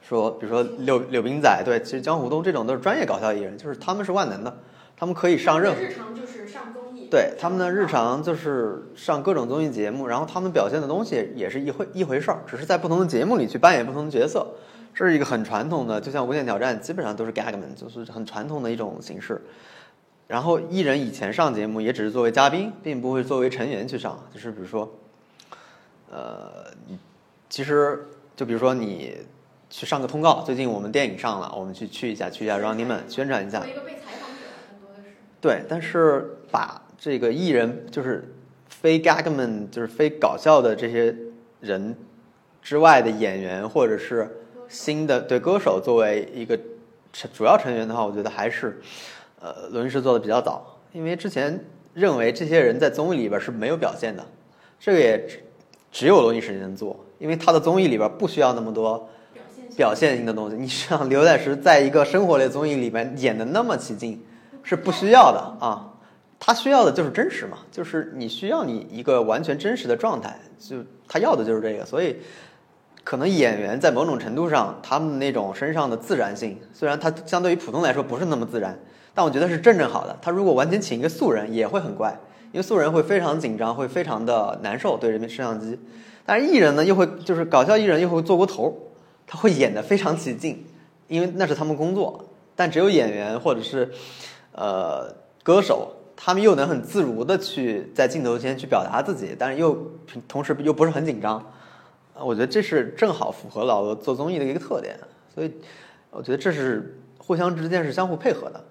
说比如说柳柳斌仔，对，其实江湖东这种都是专业搞笑艺人，就是他们是万能的，他们可以上任何日常就是上综艺，对他们的日常就是上各种综艺节目，然后他们表现的东西也是一回一回事儿，只是在不同的节目里去扮演不同的角色，这是一个很传统的，就像《无限挑战》基本上都是 gagman，就是很传统的一种形式。然后艺人以前上节目也只是作为嘉宾，并不会作为成员去上，就是比如说，呃，其实就比如说你去上个通告，最近我们电影上了，我们去去一下，去一下 Running Man 宣传一下，一个被采访者，很多的是。对，但是把这个艺人就是非 gagman，就是非搞笑的这些人之外的演员，或者是新的对歌手作为一个成主要成员的话，我觉得还是呃罗云石做的比较早，因为之前认为这些人在综艺里边是没有表现的，这个也只只有罗云石能做，因为他的综艺里边不需要那么多表现性的东西。你像刘在石在一个生活类综艺里面演的那么起劲，是不需要的啊。他需要的就是真实嘛，就是你需要你一个完全真实的状态，就他要的就是这个。所以，可能演员在某种程度上，他们那种身上的自然性，虽然他相对于普通来说不是那么自然，但我觉得是正正好的。他如果完全请一个素人，也会很怪，因为素人会非常紧张，会非常的难受对着摄像机。但是艺人呢，又会就是搞笑艺人又会做过头，他会演得非常起劲，因为那是他们工作。但只有演员或者是呃歌手，他们又能很自如的去在镜头前去表达自己，但是又同时又不是很紧张。我觉得这是正好符合老罗做综艺的一个特点，所以我觉得这是互相之间是相互配合的。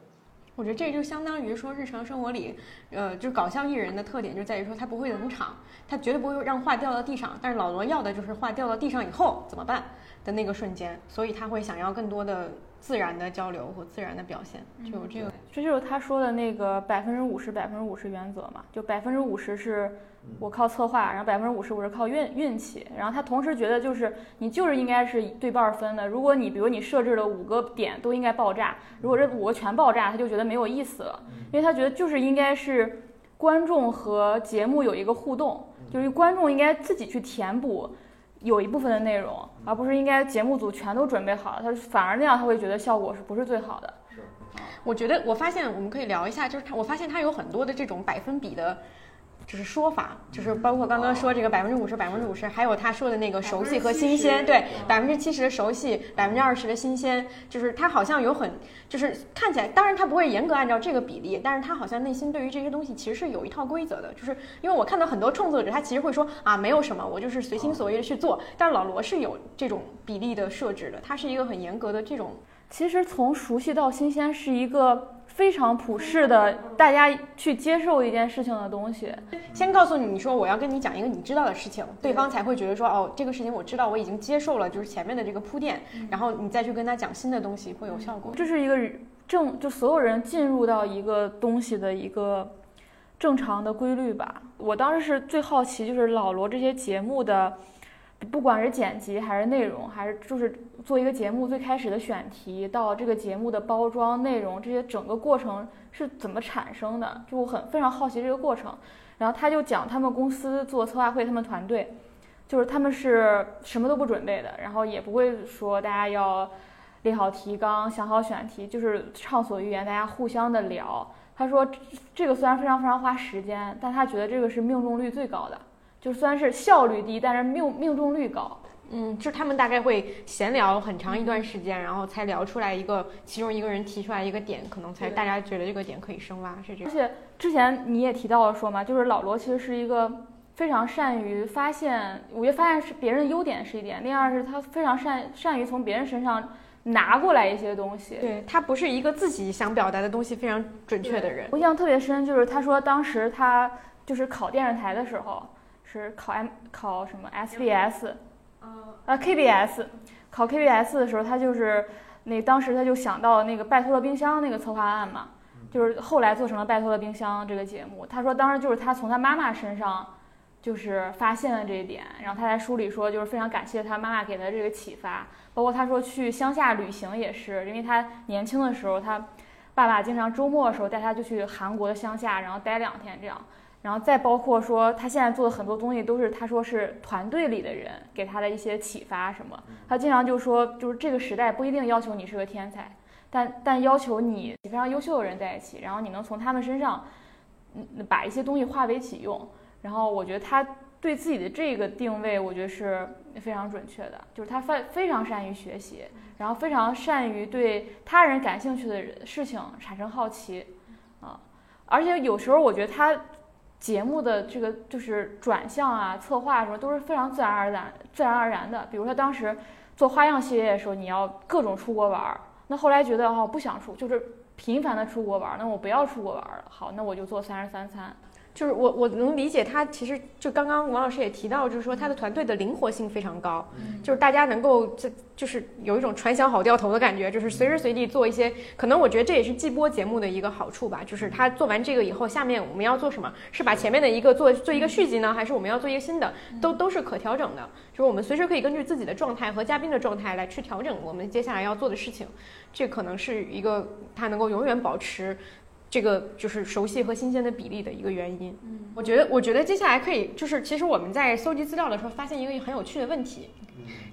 我觉得这就相当于说，日常生活里，呃，就是搞笑艺人的特点就在于说他不会冷场，他绝对不会让话掉到地上。但是老罗要的就是话掉到地上以后怎么办的那个瞬间，所以他会想要更多的自然的交流和自然的表现，就有这个。这就是他说的那个百分之五十百分之五十原则嘛，就百分之五十是我靠策划，然后百分之五十我是靠运运气，然后他同时觉得就是你就是应该是对半儿分的，如果你比如你设置了五个点都应该爆炸，如果这五个全爆炸，他就觉得没有意思了，因为他觉得就是应该是观众和节目有一个互动，就是观众应该自己去填补。有一部分的内容，而不是应该节目组全都准备好了，他反而那样他会觉得效果是不是最好的？是我觉得我发现我们可以聊一下，就是他，我发现他有很多的这种百分比的。就是说法，就是包括刚刚说这个百分之五十、百分之五十，还有他说的那个熟悉和新鲜，对，百分之七十的熟悉，百分之二十的新鲜，就是他好像有很，就是看起来，当然他不会严格按照这个比例，但是他好像内心对于这些东西其实是有一套规则的，就是因为我看到很多创作者，他其实会说啊，没有什么，我就是随心所欲的去做，但是老罗是有这种比例的设置的，他是一个很严格的这种。其实从熟悉到新鲜是一个非常普世的，大家去接受一件事情的东西。先告诉你，你说我要跟你讲一个你知道的事情，对方才会觉得说，哦，这个事情我知道，我已经接受了，就是前面的这个铺垫，然后你再去跟他讲新的东西会有效果。这是一个正就所有人进入到一个东西的一个正常的规律吧。我当时是最好奇，就是老罗这些节目的，不管是剪辑还是内容，还是就是做一个节目最开始的选题到这个节目的包装内容，这些整个过程是怎么产生的？就我很非常好奇这个过程。然后他就讲他们公司做策划会，他们团队就是他们是什么都不准备的，然后也不会说大家要列好提纲、想好选题，就是畅所欲言，大家互相的聊。他说这个虽然非常非常花时间，但他觉得这个是命中率最高的，就虽然是效率低，但是命命中率高。嗯，就是他们大概会闲聊很长一段时间，然后才聊出来一个，其中一个人提出来一个点，可能才大家觉得这个点可以深挖，是这样。而且之前你也提到了说嘛，就是老罗其实是一个非常善于发现，我觉得发现是别人的优点是一点，另二是他非常善善于从别人身上拿过来一些东西。对他不是一个自己想表达的东西非常准确的人。我印象特别深，就是他说当时他就是考电视台的时候，是考 M 考什么 SBS。啊，KBS 考 KBS 的时候，他就是那当时他就想到那个拜托了冰箱那个策划案嘛，就是后来做成了拜托了冰箱这个节目。他说当时就是他从他妈妈身上就是发现了这一点，然后他在书里说就是非常感谢他妈妈给他这个启发，包括他说去乡下旅行也是，因为他年轻的时候他爸爸经常周末的时候带他就去韩国的乡下，然后待两天这样。然后再包括说，他现在做的很多东西都是他说是团队里的人给他的一些启发什么。他经常就说，就是这个时代不一定要求你是个天才，但但要求你非常优秀的人在一起，然后你能从他们身上，嗯，把一些东西化为己用。然后我觉得他对自己的这个定位，我觉得是非常准确的，就是他非非常善于学习，然后非常善于对他人感兴趣的事情产生好奇，啊，而且有时候我觉得他。节目的这个就是转向啊、策划什么都是非常自然而然、自然而然的。比如说当时做花样系列的时候，你要各种出国玩儿，那后来觉得哦不想出，就是频繁的出国玩儿，那我不要出国玩儿了。好，那我就做三十三餐。就是我我能理解他，其实就刚刚王老师也提到，就是说他的团队的灵活性非常高，就是大家能够这就是有一种船响好掉头的感觉，就是随时随地做一些，可能我觉得这也是季播节目的一个好处吧，就是他做完这个以后，下面我们要做什么？是把前面的一个做做一个续集呢，还是我们要做一个新的？都都是可调整的，就是我们随时可以根据自己的状态和嘉宾的状态来去调整我们接下来要做的事情，这可能是一个他能够永远保持。这个就是熟悉和新鲜的比例的一个原因。嗯，我觉得，我觉得接下来可以，就是其实我们在搜集资料的时候，发现一个很有趣的问题。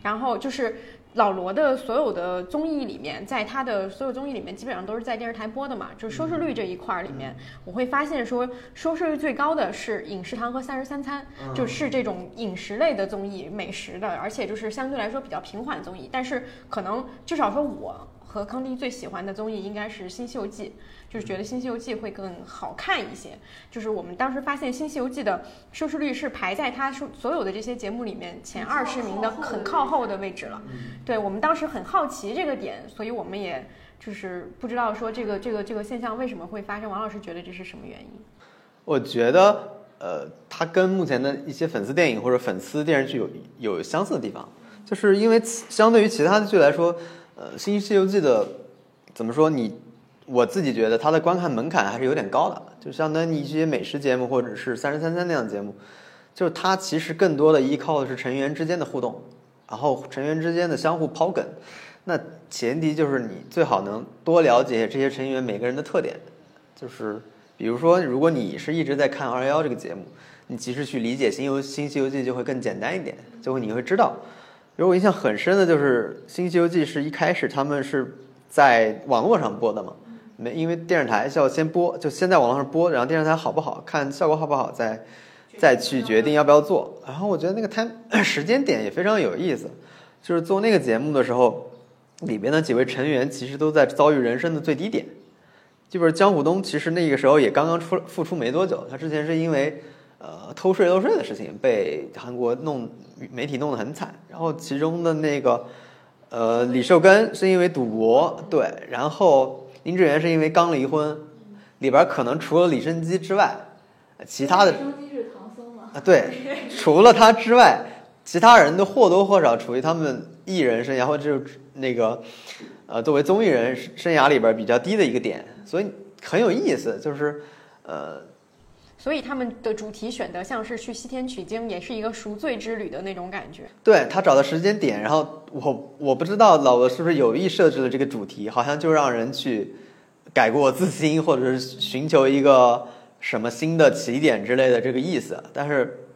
然后就是老罗的所有的综艺里面，在他的所有综艺里面，基本上都是在电视台播的嘛。就是收视率这一块儿里面，我会发现说，收视率最高的是《饮食堂》和《三十三餐》，就是这种饮食类的综艺，美食的，而且就是相对来说比较平缓综艺。但是可能至少说我和康帝最喜欢的综艺应该是《新西游记》。就是觉得《新西游记》会更好看一些。就是我们当时发现《新西游记》的收视率是排在它所所有的这些节目里面前二十名的很靠后的位置了。对我们当时很好奇这个点，所以我们也就是不知道说这个这个这个现象为什么会发生。王老师觉得这是什么原因？我觉得，呃，它跟目前的一些粉丝电影或者粉丝电视剧有有相似的地方，就是因为相对于其他的剧来说，呃，《新西游记》的怎么说你？我自己觉得它的观看门槛还是有点高的，就相当于一些美食节目或者是三十三三那样的节目，就是它其实更多的依靠的是成员之间的互动，然后成员之间的相互抛梗，那前提就是你最好能多了解这些成员每个人的特点，就是比如说如果你是一直在看二幺幺这个节目，你其实去理解《新游新西游记》就会更简单一点，就会你会知道。如我印象很深的就是《新西游记》是一开始他们是在网络上播的嘛，没因为电视台是要先播，就先在网络上播，然后电视台好不好看，效果好不好，再再去决定要不要做。然后我觉得那个 time 时间点也非常有意思，就是做那个节目的时候，里边的几位成员其实都在遭遇人生的最低点。基本上江虎东其实那个时候也刚刚出复出没多久，他之前是因为呃偷税漏税的事情被韩国弄媒体弄得很惨，然后其中的那个呃李寿根是因为赌博，对，然后林志源是因为刚离婚，里边可能除了李生基之外，其他的生基是唐僧吗？啊，对，除了他之外，其他人都或多或少处于他们艺人生涯或者就是那个呃作为综艺人生涯里边比较低的一个点，所以很有意思，就是呃所以他们的主题选的像是去西天取经，也是一个赎罪之旅的那种感觉。对他找的时间点，然后我我不知道老罗是不是有意设置了这个主题，好像就让人去改过自新，或者是寻求一个什么新的起点之类的这个意思。但是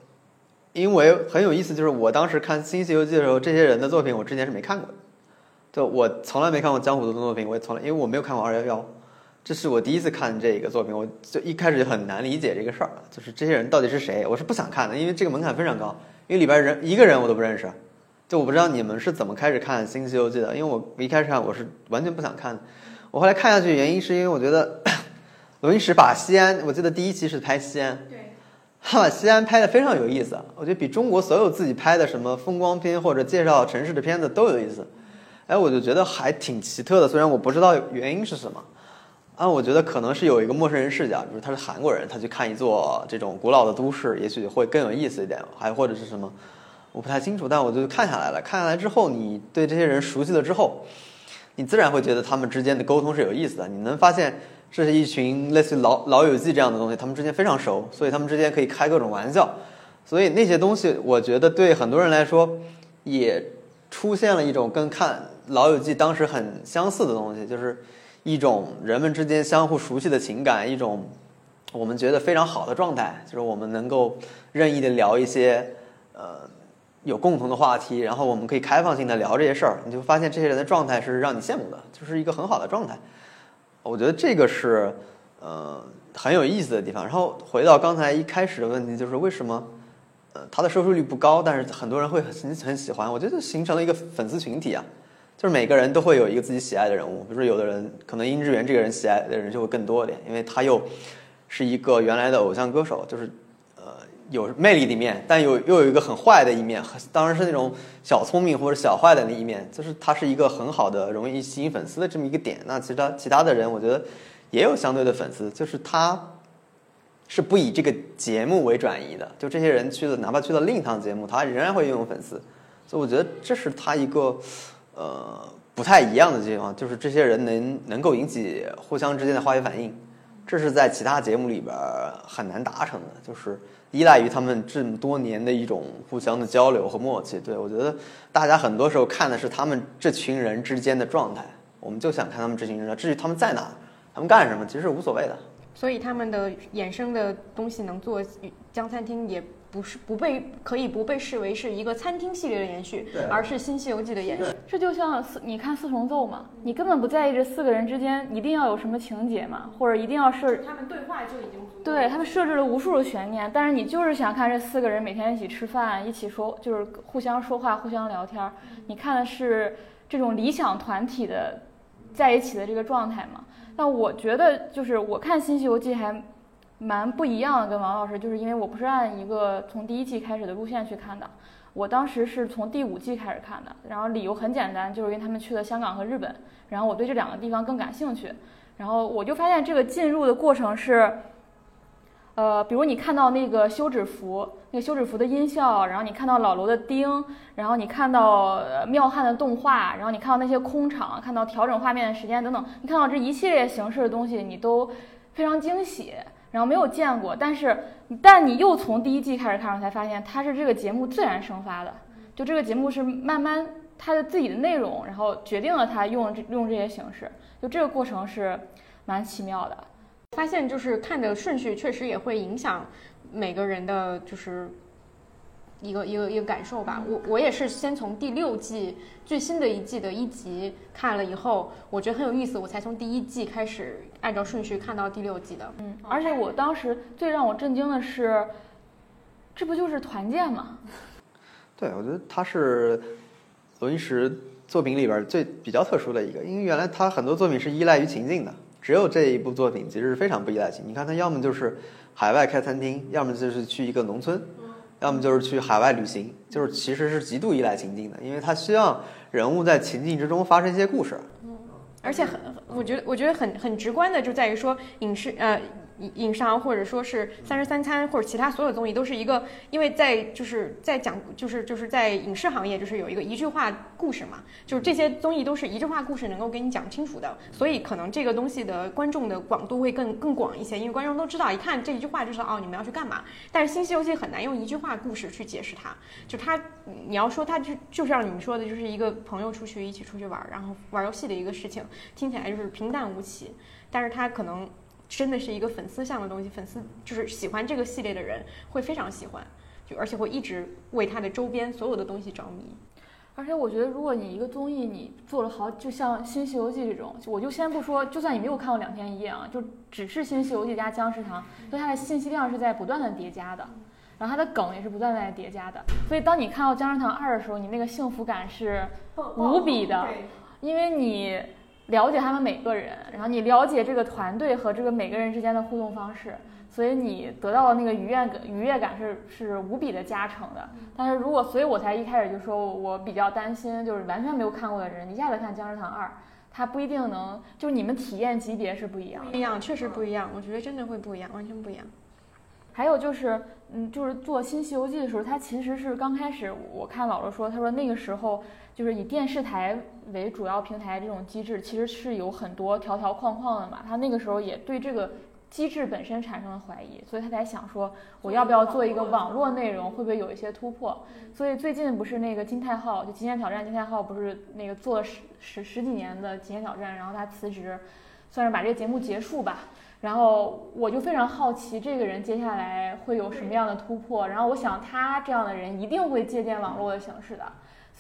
因为很有意思，就是我当时看《新西游记》的时候，这些人的作品我之前是没看过的，就我从来没看过江湖的作品，我也从来因为我没有看过二幺幺，这是我第一次看这个作品，我就一开始就很难理解这个事儿，就是这些人到底是谁，我是不想看的，因为这个门槛非常高，因为里边人一个人我都不认识，就我不知道你们是怎么开始看《新西游记》的，因为我一开始看我是完全不想看的，我后来看下去原因是因为我觉得 罗云石把西安，我记得第一期是拍西安，对，他把西安拍的非常有意思，我觉得比中国所有自己拍的什么风光片或者介绍城市的片子都有意思。哎，我就觉得还挺奇特的，虽然我不知道原因是什么。啊，我觉得可能是有一个陌生人视角，比如他是韩国人，他去看一座这种古老的都市，也许会更有意思一点，还或者是什么，我不太清楚。但我就看下来了，看下来之后，你对这些人熟悉了之后，你自然会觉得他们之间的沟通是有意思的。你能发现这是一群类似于老老友记这样的东西，他们之间非常熟，所以他们之间可以开各种玩笑。所以那些东西，我觉得对很多人来说，也出现了一种跟看老友记当时很相似的东西，就是一种人们之间相互熟悉的情感，一种我们觉得非常好的状态，就是我们能够任意的聊一些呃有共同的话题，然后我们可以开放性的聊这些事儿，你就发现这些人的状态是让你羡慕的，就是一个很好的状态。我觉得这个是呃很有意思的地方。然后回到刚才一开始的问题，就是为什么呃它的收视率不高，但是很多人会很很喜欢？我觉得形成了一个粉丝群体啊，就是每个人都会有一个自己喜爱的人物。比如说有的人可能殷志源这个人喜爱的人就会更多一点，因为他又是一个原来的偶像歌手，就是呃有魅力的一面，但有又有一个很坏的一面，当然是那种小聪明或者小坏的那一面，就是他是一个很好的容易吸引粉丝的这么一个点。那其他其他的人，我觉得也有相对的粉丝，就是他是不以这个节目为转移的，就这些人去了，哪怕去了另一档节目，他仍然会拥有粉丝，所以我觉得这是他一个呃不太一样的地方，就是这些人能能够引起互相之间的化学反应，这是在其他节目里边很难达成的，就是依赖于他们这么多年的一种互相的交流和默契。对我觉得大家很多时候看的是他们这群人之间的状态，我们就想看他们这群人，至于他们在哪，他们干什么，其实无所谓的。所以他们的衍生的东西能做江餐厅，也不是不被可以不被视为是一个餐厅系列的延续，而是《新西游记》的延续。这就像四，你看四重奏嘛，你根本不在意这四个人之间一定要有什么情节嘛，或者一定要设，他们对话就已经足够对他们设置了无数的悬念，但是你就是想看这四个人每天一起吃饭，一起说，就是互相说话、互相聊天儿。你看的是这种理想团体的在一起的这个状态嘛？但我觉得就是我看《新西游记》还蛮不一样的，跟王老师，就是因为我不是按一个从第一季开始的路线去看的，我当时是从第五季开始看的，然后理由很简单，就是因为他们去了香港和日本，然后我对这两个地方更感兴趣，然后我就发现这个进入的过程是，呃，比如你看到那个休止符，那个休止符的音效，然后你看到老罗的钉，然后你看到妙汉的动画，然后你看到那些空场，看到调整画面的时间等等，你看到这一系列形式的东西，你都非常惊喜，然后没有见过，但是但你又从第一季开始看，才发现它是这个节目自然生发的，就这个节目是慢慢它的自己的内容，然后决定了它用用这些形式，就这个过程是蛮奇妙的。发现就是看的顺序确实也会影响每个人的就是一个一个一个感受吧。我我也是先从第六季最新的一季的一集看了以后，我觉得很有意思，我才从第一季开始按照顺序看到第六季的。嗯，而且我当时最让我震惊的是，这不就是团建吗？对，我觉得他是罗云石作品里边最比较特殊的一个，因为原来他很多作品是依赖于情境的，只有这一部作品其实是非常不依赖情。你看他要么就是海外开餐厅，要么就是去一个农村，要么就是去海外旅行，就是其实是极度依赖情境的，因为他希望人物在情境之中发生一些故事。嗯而且很，我觉得我觉得很很直观的就在于说影视呃影商或者说是三十三餐或者其他所有综艺都是一个，因为在就是在讲就是就是在影视行业就是有一个一句话故事嘛，就是这些综艺都是一句话故事能够给你讲清楚的，所以可能这个东西的观众的广度会更更广一些，因为观众都知道一看这一句话就知道哦你们要去干嘛，但是《新西游记》很难用一句话故事去解释它，就它你要说它就就像你们说的，就是一个朋友出去一起出去玩，然后玩游戏的一个事情，听起来就是平淡无奇，但是它可能真的是一个粉丝向的东西，粉丝就是喜欢这个系列的人会非常喜欢，就而且会一直为它的周边所有的东西着迷。而且我觉得，如果你一个综艺你做了好，就像《新西游记》这种，我就先不说，就算你没有看过两天一夜啊，就只是《新西游记》加《僵尸堂》，所以它的信息量是在不断的叠加的，然后它的梗也是不断在叠加的。所以当你看到《僵尸堂二》的时候，你那个幸福感是无比的，因为你了解他们每个人，然后你了解这个团队和这个每个人之间的互动方式，所以你得到的那个愉悦感愉悦感是是无比的加成的。但是如果，所以我才一开始就说我比较担心，就是完全没有看过的人一下子看《僵尸堂二》，他不一定能，就是你们体验级别是不一样的不。一样，确实不一样，我觉得真的会不一样，完全不一样。还有就是，嗯，就是做《新西游记》的时候，他其实是刚开始，我看老罗说，他说那个时候就是以电视台为主要平台这种机制，其实是有很多条条框框的嘛。他那个时候也对这个机制本身产生了怀疑，所以他才想说，我要不要做一个网络内容，会不会有一些突破？所以最近不是那个金泰浩，就《极限挑战》，金泰浩不是那个做了十十十几年的《极限挑战》，然后他辞职，算是把这个节目结束吧。然后我就非常好奇这个人接下来会有什么样的突破，然后我想他这样的人一定会借鉴网络的形式的，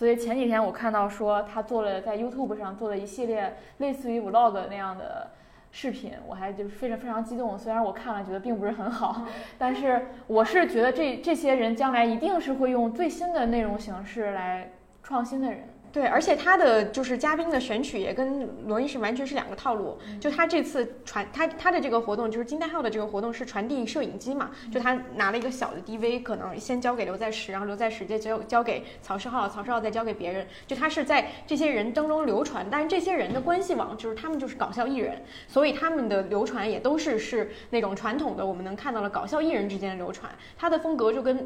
所以前几天我看到说他做了在 YouTube 上做了一系列类似于 Vlog 那样的视频，我还就是非常非常激动。虽然我看了觉得并不是很好，但是我是觉得这这些人将来一定是会用最新的内容形式来创新的人。对，而且他的就是嘉宾的选取也跟罗伊是完全是两个套路。就他这次传他他的这个活动，就是金泰浩的这个活动是传递摄影机嘛，就他拿了一个小的 DV，可能先交给刘在石，然后刘在石再交交给曹世浩，曹世浩再交给别人。就他是在这些人当中流传，但是这些人的关系网就是他们就是搞笑艺人，所以他们的流传也都是是那种传统的我们能看到的搞笑艺人之间的流传，他的风格就跟。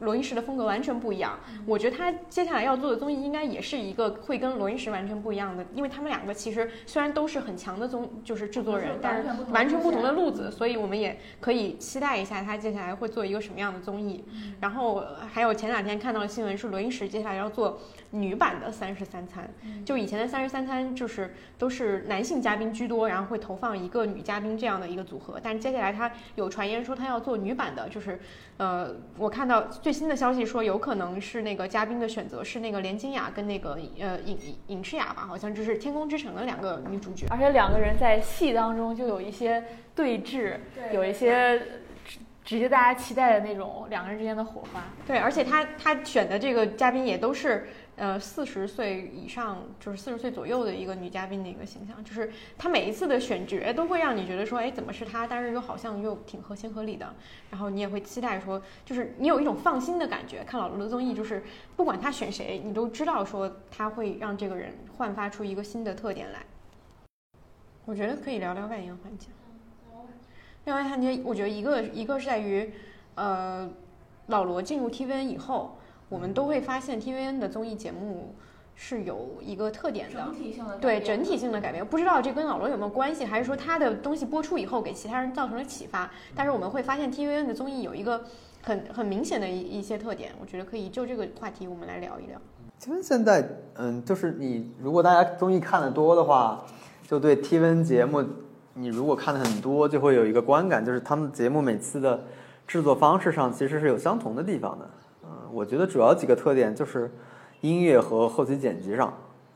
罗伊石的风格完全不一样，我觉得他接下来要做的综艺应该也是一个会跟罗伊石完全不一样的，因为他们两个其实虽然都是很强的综就是制作人，但是完全不同的路子，所以我们也可以期待一下他接下来会做一个什么样的综艺。然后还有前两天看到的新闻是罗伊石接下来要做女版的《三十三餐》，就以前的《三十三餐》就是都是男性嘉宾居多，然后会投放一个女嘉宾这样的一个组合，但是接下来他有传言说他要做女版的，就是呃，我看到最新的消息说，有可能是那个嘉宾的选择是那个连金雅跟那个呃尹尹诗雅吧，好像就是《天空之城》的两个女主角。而且两个人在戏当中就有一些对峙，有一些直直接大家期待的那种两个人之间的火花。对，而且他他选的这个嘉宾也都是呃四十岁以上，就是四十岁左右的一个女嘉宾的一个形象，就是她每一次的选角都会让你觉得说，哎，怎么是她？但是又好像又挺合情合理的，然后你也会期待说，就是你有一种放心的感觉。看老罗的综艺，就是不管他选谁，你都知道说他会让这个人焕发出一个新的特点来。我觉得可以聊聊外延环节。另外延环节，我觉得一个一个是在于，呃，老罗进入 TVN 以后，我们都会发现 TVN 的综艺节目是有一个特点的，整体性的对整体性的改变。不知道这跟老罗有没有关系，还是说他的东西播出以后给其他人造成了启发？但是我们会发现 TVN 的综艺有一个很很明显的一一些特点，我觉得可以就这个话题我们来聊一聊。其实现在，嗯，就是你如果大家综艺看的多的话，就对 TVN 节目，你如果看的很多，就会有一个观感，就是他们节目每次的制作方式上其实是有相同的地方的。嗯，我觉得主要几个特点就是音乐和后期剪辑上，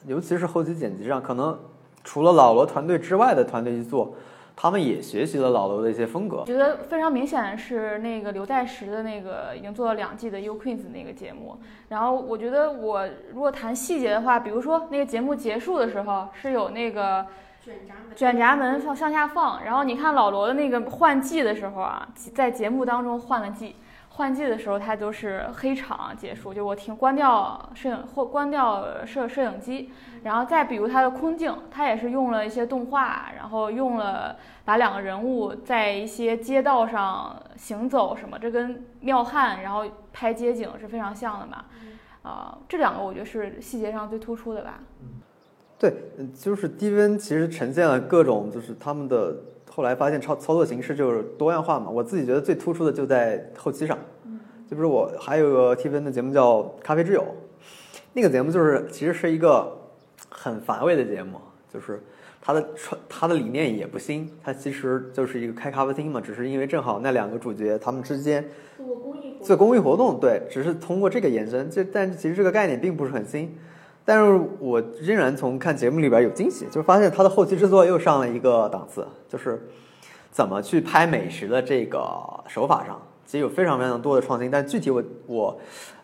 尤其是后期剪辑上，可能除了老罗团队之外的团队去做，他们也学习了老罗的一些风格我。觉得非常明显的是那个刘在石的那个已经做了两季的 U Queens 那个节目，然后我觉得我如果谈细节的话，比如说那个节目结束的时候是有那个卷闸门放向下放，然后你看老罗的那个换季的时候啊，在节目当中换了季。换季的时候，它就是黑场结束，就我停关掉摄影或关掉摄摄影机，然后再比如它的空镜，它也是用了一些动画，然后用了把两个人物在一些街道上行走什么，这跟妙汉然后拍街景是非常像的嘛。啊、这两个我觉得是细节上最突出的吧。对，嗯就是低温其实呈现了各种，就是他们的后来发现操操作形式就是多样化嘛。我自己觉得最突出的就在后期上，就比如我还有个 T V N 的节目叫《咖啡之友》，那个节目就是其实是一个很乏味的节目，就是它的传它的理念也不新，它其实就是一个开咖啡厅嘛，只是因为正好那两个主角他们之间做公益做公益活动，对，只是通过这个延伸，这但其实这个概念并不是很新，但是我仍然从看节目里边有惊喜，就是发现他的后期制作又上了一个档次，就是怎么去拍美食的这个手法上，其实有非常非常多的创新，但具体我我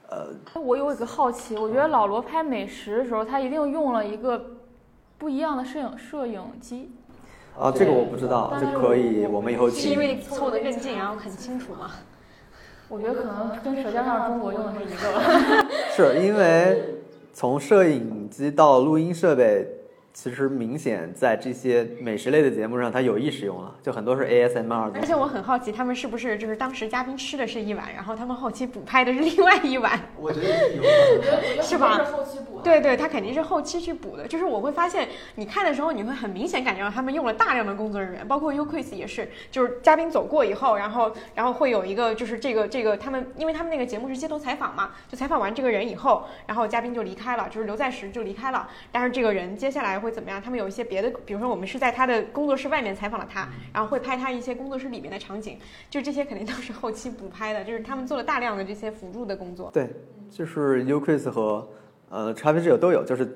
呃我有一个好奇，我觉得老罗拍美食的时候，他一定用了一个不一样的摄影摄影机。啊这个我不知道，但是这可以我们以后是因为凑得更近，然后很清楚嘛。我觉得可能跟《舌尖上的中国》用的是一个。是因为从摄影机到录音设备，其实明显在这些美食类的节目上，他有意使用了，就很多是 ASMR 的而。且我很好奇，他们是不是就是当时嘉宾吃的是一碗，然后他们后期补拍的是另外一碗？我觉得有可能。是吧后期补对对，他肯定是后期去补的。就是我会发现，你看的时候，你会很明显感觉到他们用了大量的工作人员，包括 U Quiz 也是，就是嘉宾走过以后，然后然后会有一个就是这个这个他们，因为他们那个节目是街头采访嘛，就采访完这个人以后，然后嘉宾就离开了，就是刘在石就离开了。但是这个人接下来会怎么样？他们有一些别的，比如说我们是在他的工作室外面采访了他，然后会拍他一些工作室里面的场景，就这些肯定都是后期补拍的，就是他们做了大量的这些辅助的工作。对，就是 U Quiz 和呃咖啡之友都有，就是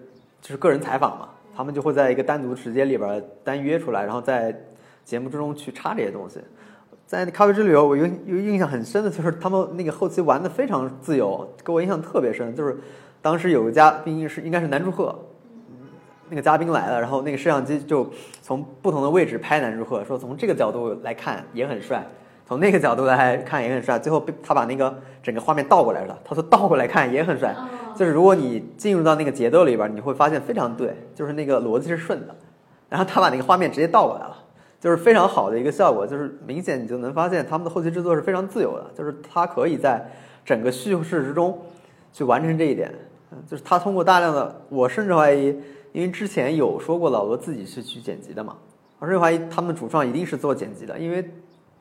就是个人采访嘛，他们就会在一个单独时间里边单约出来，然后在节目之中去插这些东西。在咖啡之旅，我有有印象很深的就是他们那个后期玩的非常自由，给我印象特别深。就是当时有个嘉宾是应该是南柱赫，那个嘉宾来了，然后那个摄像机就从不同的位置拍南柱赫，说从这个角度来看也很帅，从那个角度来看也很帅。最后被他把那个整个画面倒过来了，他说倒过来看也很帅。就是如果你进入到那个节奏里边，你会发现非常对，就是那个逻辑是顺的。然后他把那个画面直接倒过来了，就是非常好的一个效果，就是明显你就能发现他们的后期制作是非常自由的，就是他可以在整个叙事之中去完成这一点。嗯，就是他通过大量的，我甚至怀疑，因为之前有说过老罗自己是去剪辑的嘛，我甚至怀疑他们主创一定是做剪辑的，因为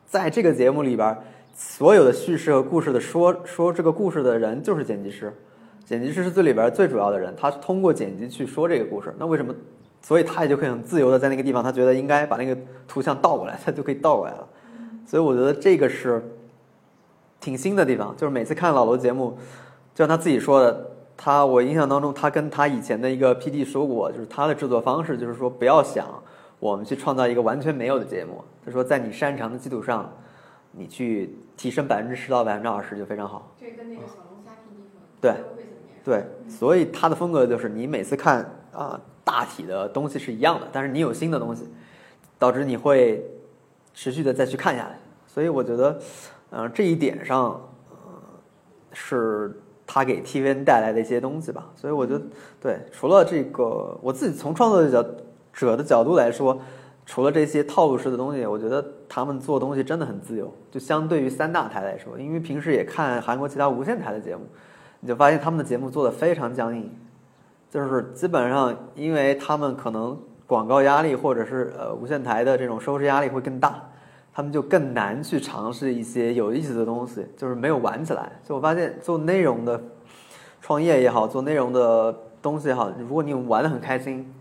在这个节目里边，所有的叙事和故事的说说这个故事的人就是剪辑师，剪辑师是最里边最主要的人，他通过剪辑去说这个故事。那为什么？所以他也就可以很自由的在那个地方，他觉得应该把那个图像倒过来，他就可以倒过来了。所以我觉得这个是挺新的地方，就是每次看老罗节目，就像他自己说的，他我印象当中，他跟他以前的一个 PD 说过，就是他的制作方式就是说不要想我们去创造一个完全没有的节目，他说在你擅长的基础上，你去提升百分之十到百分之二十就非常好。这跟那个小龙虾 PD 说对对，所以他的风格就是你每次看啊、大体的东西是一样的，但是你有新的东西，导致你会持续的再去看下来。所以我觉得，嗯、这一点上，呃，是他给 TVN 带来的一些东西吧。所以我觉得，对，除了这个，我自己从创作角者的角度来说，除了这些套路式的东西，我觉得他们做东西真的很自由。就相对于三大台来说，因为平时也看韩国其他无线台的节目，你就发现他们的节目做的非常僵硬，就是基本上因为他们可能广告压力或者是呃无线台的这种收视压力会更大，他们就更难去尝试一些有意思的东西，就是没有玩起来。就我发现做内容的创业也好，做内容的东西也好，如果你玩的很开心，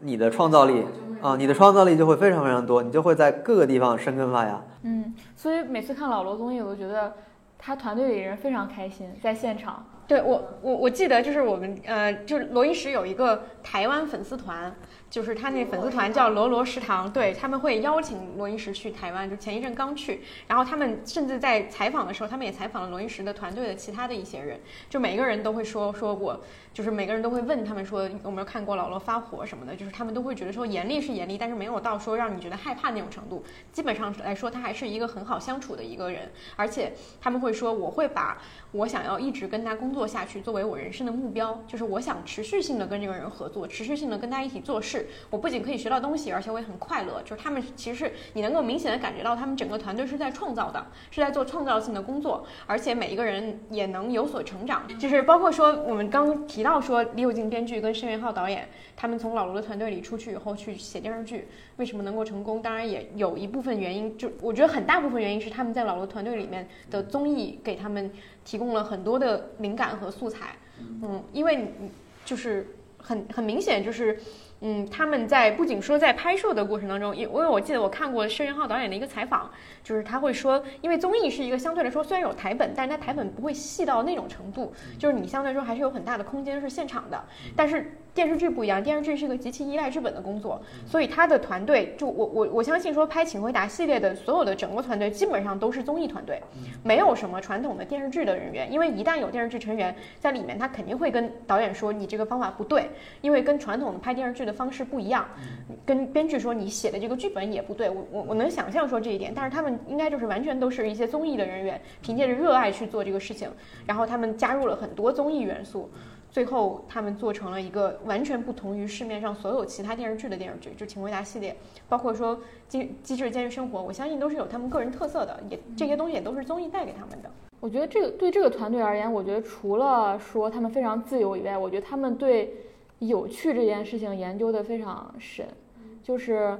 你的创造力啊，你的创造力就会非常非常多，你就会在各个地方生根发芽。嗯，所以每次看老罗综艺，我都觉得他团队里人非常开心，在现场。对我，我我记得就是我们呃，就是罗伊石有一个台湾粉丝团，就是他那粉丝团叫罗罗食堂，对他们会邀请罗伊石去台湾，就前一阵刚去，然后他们甚至在采访的时候，他们也采访了罗伊石的团队的其他的一些人，就每个人都会说说我，就是每个人都会问他们说有没有看过老罗发火什么的，就是他们都会觉得说严厉是严厉，但是没有到说让你觉得害怕那种程度，基本上来说他还是一个很好相处的一个人，而且他们会说我会把我想要一直跟他工作下去作为我人生的目标，就是我想持续性的跟这个人合作，持续性的跟他一起做事。我不仅可以学到东西，而且我也很快乐。就是他们其实是你能够明显的感觉到，他们整个团队是在创造的，是在做创造性的工作，而且每一个人也能有所成长。就是包括说我们刚提到说李友静编剧跟申元浩导演，他们从老罗的团队里出去以后去写电视剧，为什么能够成功？当然也有一部分原因，就我觉得很大部分原因是他们在老罗团队里面的综艺给他们提供了很多的灵感和素材。嗯，因为你就是很很明显就是。嗯，他们在不仅说在拍摄的过程当中，因因为我记得我看过申元浩导演的一个采访，就是他会说，因为综艺是一个相对来说虽然有台本，但是它台本不会细到那种程度，就是你相对来说还是有很大的空间是现场的。但是电视剧不一样，电视剧是一个极其依赖剧本的工作，所以他的团队就我我我相信说拍《请回答》系列的所有的整个团队基本上都是综艺团队，没有什么传统的电视剧的人员，因为一旦有电视剧成员在里面，他肯定会跟导演说你这个方法不对，因为跟传统的拍电视剧的方式不一样，跟编剧说你写的这个剧本也不对，我我我能想象说这一点，但是他们应该就是完全都是一些综艺的人员，凭借着热爱去做这个事情，然后他们加入了很多综艺元素。最后，他们做成了一个完全不同于市面上所有其他电视剧的电视剧，就《请回答》系列，包括说《机机智的监狱生活》，我相信都是有他们个人特色的，也这些东西也都是综艺带给他们的。我觉得这个对这个团队而言，我觉得除了说他们非常自由以外，我觉得他们对有趣这件事情研究的非常深。就是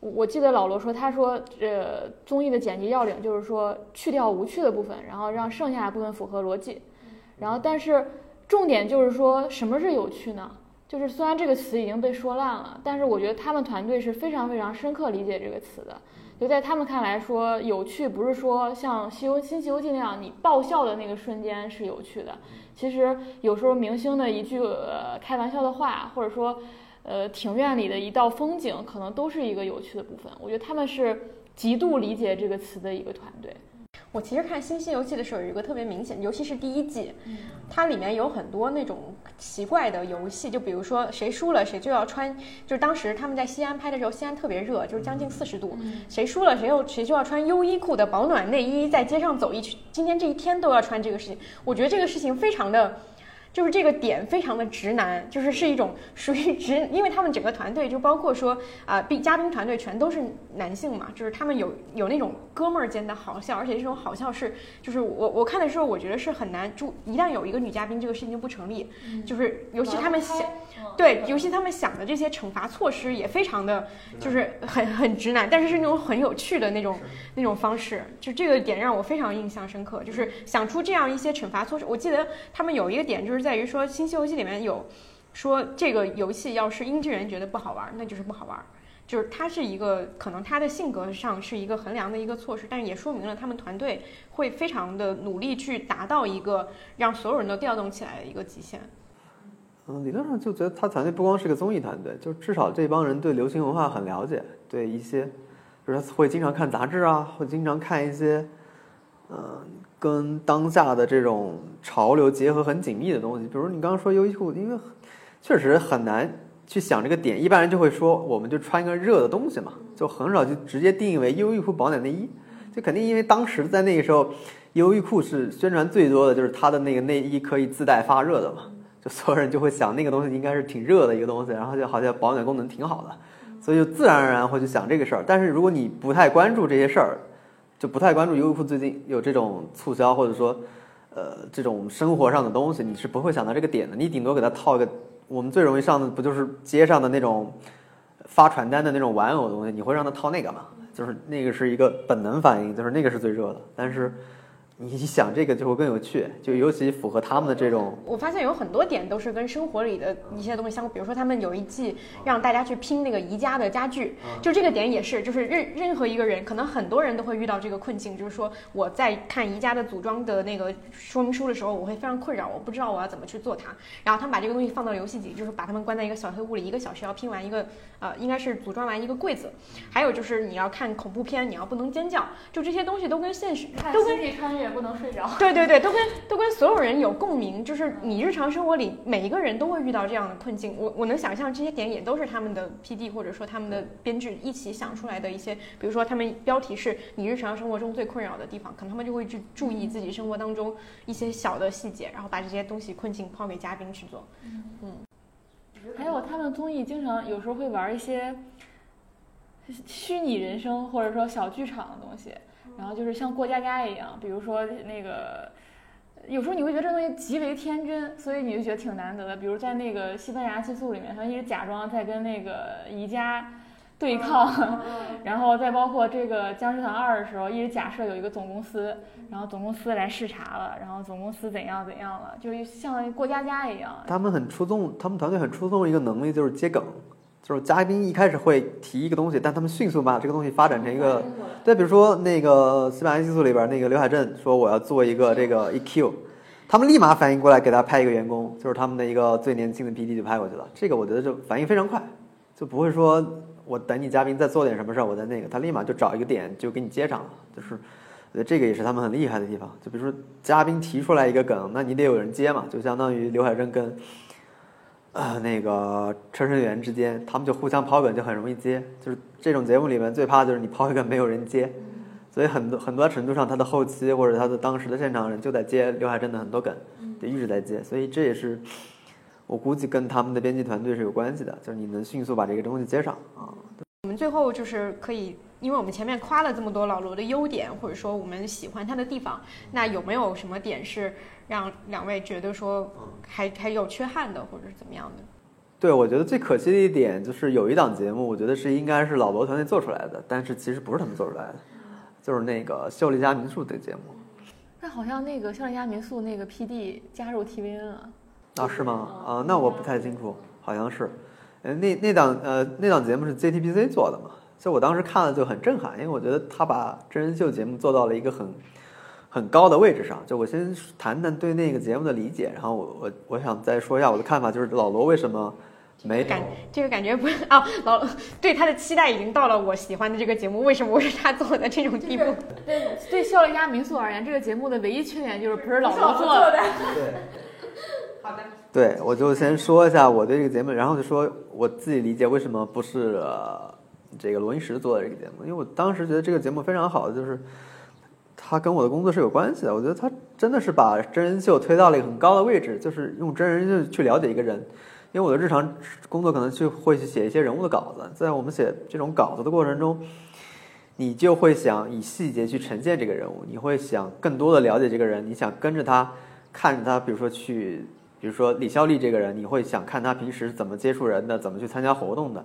我我记得老罗说，他说，呃，综艺的剪辑要领就是说去掉无趣的部分，然后让剩下的部分符合逻辑。然后，但是重点就是说什么是有趣呢？就是虽然这个词已经被说烂了，但是我觉得他们团队是非常非常深刻理解这个词的。就在他们看来说，有趣不是说像《西游新西游记》那样，你爆笑的那个瞬间是有趣的。其实有时候明星的一句呃开玩笑的话，或者说呃庭院里的一道风景，可能都是一个有趣的部分。我觉得他们是极度理解这个词的一个团队。我其实看《新西游记》的时候有一个特别明显，尤其是第一季，它里面有很多那种奇怪的游戏，就比如说谁输了谁就要穿，就是当时他们在西安拍的时候，西安特别热，就是将近四十度，谁输了谁又谁就要穿优衣库的保暖内衣在街上走一圈，今天这一天都要穿这个事情，我觉得这个事情非常的。就是这个点非常的直男，就是是一种属于直，因为他们整个团队就包括说啊，宾、嘉宾团队全都是男性嘛，就是他们有有那种哥们儿间的好笑，而且这种好笑是，就是我我看的时候，我觉得是很难，就一旦有一个女嘉宾，这个事情就不成立，就是尤其他们想，对，尤其他们想的这些惩罚措施也非常的，就是很很直男，但是是那种很有趣的那种那种方式，就这个点让我非常印象深刻，就是想出这样一些惩罚措施。我记得他们有一个点就是在于说，《新西游记》里面有说这个游戏要是英俊人觉得不好玩，那就是不好玩。就是他是一个可能他的性格上是一个衡量的一个措施，但是也说明了他们团队会非常的努力去达到一个让所有人都调动起来的一个极限。嗯，理论上就觉得他团队不光是个综艺团队，就至少这帮人对流行文化很了解，对一些，比如说会经常看杂志啊，会经常看一些，嗯、跟当下的这种潮流结合很紧密的东西。比如你刚刚说优衣库，因为确实很难去想这个点，一般人就会说我们就穿一个热的东西嘛，就很少就直接定义为优衣库保暖内衣。就肯定因为当时在那个时候，优衣库是宣传最多的，就是它的那个内衣可以自带发热的嘛。就所有人就会想那个东西应该是挺热的一个东西，然后就好像保暖功能挺好的，所以就自然而然会去想这个事儿。但是如果你不太关注这些事儿，就不太关注优衣库最近有这种促销或者说呃这种生活上的东西，你是不会想到这个点的。你顶多给他套一个，我们最容易上的不就是街上的那种发传单的那种玩偶东西，你会让他套那个吗？就是那个是一个本能反应，就是那个是最热的。但是你想这个就会更有趣，就尤其符合他们的这种我发现有很多点都是跟生活里的一些东西相关，比如说他们有一季让大家去拼那个宜家的家具，就这个点也是，就是任任何一个人，可能很多人都会遇到这个困境，就是说我在看宜家的组装的那个说明书的时候，我会非常困扰，我不知道我要怎么去做它。然后他们把这个东西放到游戏里，就是把他们关在一个小黑屋里，一个小时要拼完一个呃，应该是组装完一个柜子。还有就是你要看恐怖片，你要不能尖叫，就这些东西都跟现实看都跟星际穿越不能睡着。对对对，都跟都跟所有人有共鸣，就是你日常生活里每一个人都会遇到这样的困境。我我能想象这些点也都是他们的 PD 或者说他们的编剧一起想出来的一些，比如说他们标题是你日常生活中最困扰的地方，可能他们就会去注意自己生活当中一些小的细节，然后把这些东西困境抛给嘉宾去做。还有他们综艺经常有时候会玩一些虚拟人生或者说小剧场的东西，然后就是像过家家一样，比如说那个。有时候你会觉得这东西极为天真，所以你就觉得挺难得的。比如在那个西班牙寄宿里面，他一直假装在跟那个宜家对抗，然后再包括这个僵尸团二的时候，一直假设有一个总公司，然后总公司来视察了，然后总公司怎样怎样了，就是像过家家一样。他们很出众，他们团队很出众的一个能力就是接梗，就是嘉宾一开始会提一个东西，但他们迅速把这个东西发展成一个，对，比如说那个《西班牙激素》里边那个刘海镇说我要做一个这个 EQ，他们立马反应过来给他派一个员工，就是他们的一个最年轻的 PD 就派过去了，这个我觉得就反应非常快，就不会说我等你嘉宾再做点什么事儿，我再那个，他立马就找一个点就给你接上了，就是。我觉得这个也是他们很厉害的地方，就比如说嘉宾提出来一个梗，那你得有人接嘛，就相当于刘海珍跟呃那个车胜元之间，他们就互相抛梗就很容易接，就是这种节目里面最怕就是你抛一个没有人接，所以很多很多程度上他的后期或者他的当时的现场人就在接刘海珍的很多梗，就一直在接，所以这也是我估计跟他们的编辑团队是有关系的，就是你能迅速把这个东西接上啊。我们最后就是可以，因为我们前面夸了这么多老罗的优点，或者说我们喜欢他的地方，那有没有什么点是让两位觉得说还还有缺憾的，或者是怎么样的？对，我觉得最可惜的一点就是有一档节目，我觉得是应该是老罗团队做出来的，但是其实不是他们做出来的，就是那个秀丽家民宿的节目那好像那个秀丽家民宿那个 PD 加入 TVN 了，啊，是吗？啊，那我不太清楚，好像是，呃，那那档呃那档节目是 JTBC 做的嘛，所以我当时看了就很震撼，因为我觉得他把真人秀节目做到了一个很很高的位置上。就我先谈谈对那个节目的理解，然后我我我想再说一下我的看法，就是老罗为什么没感这个感觉不是啊，老对他的期待已经到了我喜欢的这个节目，为什么我是他做的这种地步？对对，笑一家民宿而言，这个节目的唯一缺点就是不是老罗做的。对。好的，对，我就先说一下我对这个节目，然后就说我自己理解为什么不是、呃、这个罗英石做的这个节目，因为我当时觉得这个节目非常好，就是它跟我的工作是有关系的。我觉得他真的是把真人秀推到了一个很高的位置，就是用真人秀去了解一个人。因为我的日常工作可能去会去写一些人物的稿子，在我们写这种稿子的过程中，你就会想以细节去呈现这个人物，你会想更多的了解这个人，你想跟着他，看着他，比如说去。比如说李孝利这个人，你会想看他平时怎么接触人的，怎么去参加活动的，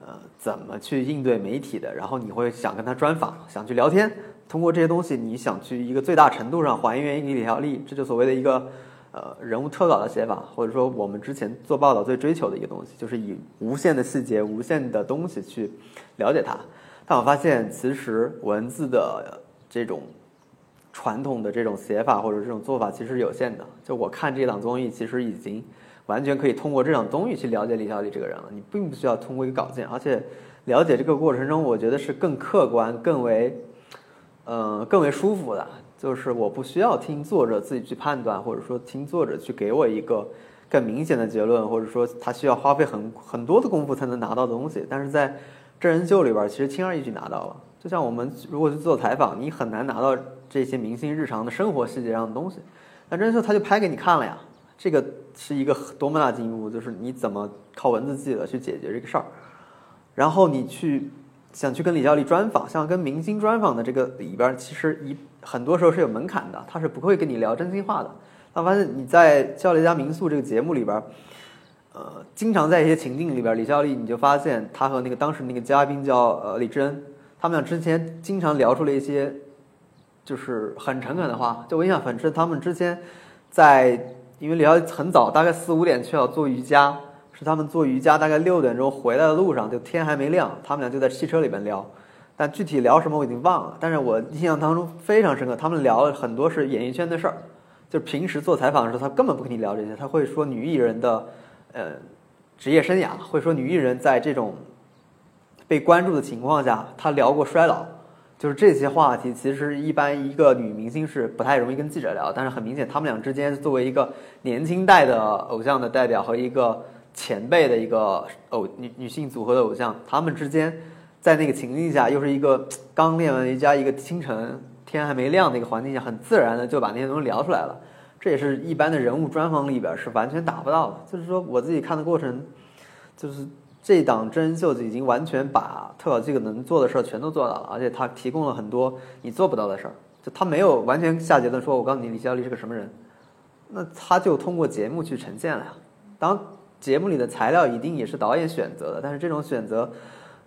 呃，怎么去应对媒体的，然后你会想跟他专访，想去聊天。通过这些东西，你想去一个最大程度上还原一个李孝利，这就所谓的一个呃人物特稿的写法，或者说我们之前做报道最追求的一个东西，就是以无限的细节、无限的东西去了解他。但我发现，其实文字的这种。传统的这种写法或者这种做法其实是有限的。就我看这档综艺，其实已经完全可以通过这档综艺去了解李小丽这个人了。你并不需要通过一个稿件，而且了解这个过程中，我觉得是更客观、更为呃更为舒服的。就是我不需要听作者自己去判断，或者说听作者去给我一个更明显的结论，或者说他需要花费很很多的功夫才能拿到的东西。但是在真人秀里边，其实轻而易举拿到了。就像我们如果去做采访，你很难拿到这些明星日常的生活细节上的东西，那真人秀他就拍给你看了呀。这个是一个多么大进步，就是你怎么靠文字记者去解决这个事儿，然后你去想去跟李孝利专访，像跟明星专访的这个里边，其实一很多时候是有门槛的，他是不会跟你聊真心话的。他发现你在《笑丽家民宿》这个节目里边，呃，经常在一些情境里边，李孝利你就发现他和那个当时那个嘉宾叫呃李智恩。他们俩之前经常聊出了一些，就是很诚恳的话，就我印象很深，他们之前在因为李逍遥很早，大概四五点去要做瑜伽，是他们做瑜伽大概六点钟回来的路上，就天还没亮，他们俩就在汽车里边聊，但具体聊什么我已经忘了，但是我印象当中非常深刻，他们聊了很多是演艺圈的事儿，就平时做采访的时候，他根本不跟你聊这些，他会说女艺人的呃职业生涯，会说女艺人在这种被关注的情况下，她聊过衰老，就是这些话题，其实一般一个女明星是不太容易跟记者聊，但是很明显，他们俩之间作为一个年轻代的偶像的代表和一个前辈的一个偶女女性组合的偶像，他们之间在那个情境下，又是一个刚练完瑜伽，一个清晨天还没亮的一个环境下，很自然的就把那些东西聊出来了。这也是一般的人物专访里边是完全达不到的。就是说，我自己看的过程，就是这档真人秀已经完全把特小这个能做的事儿全都做到了，而且他提供了很多你做不到的事儿。就他没有完全下结论说，我告诉你李孝利是个什么人，那他就通过节目去呈现了呀。当，节目里的材料一定也是导演选择的，但是这种选择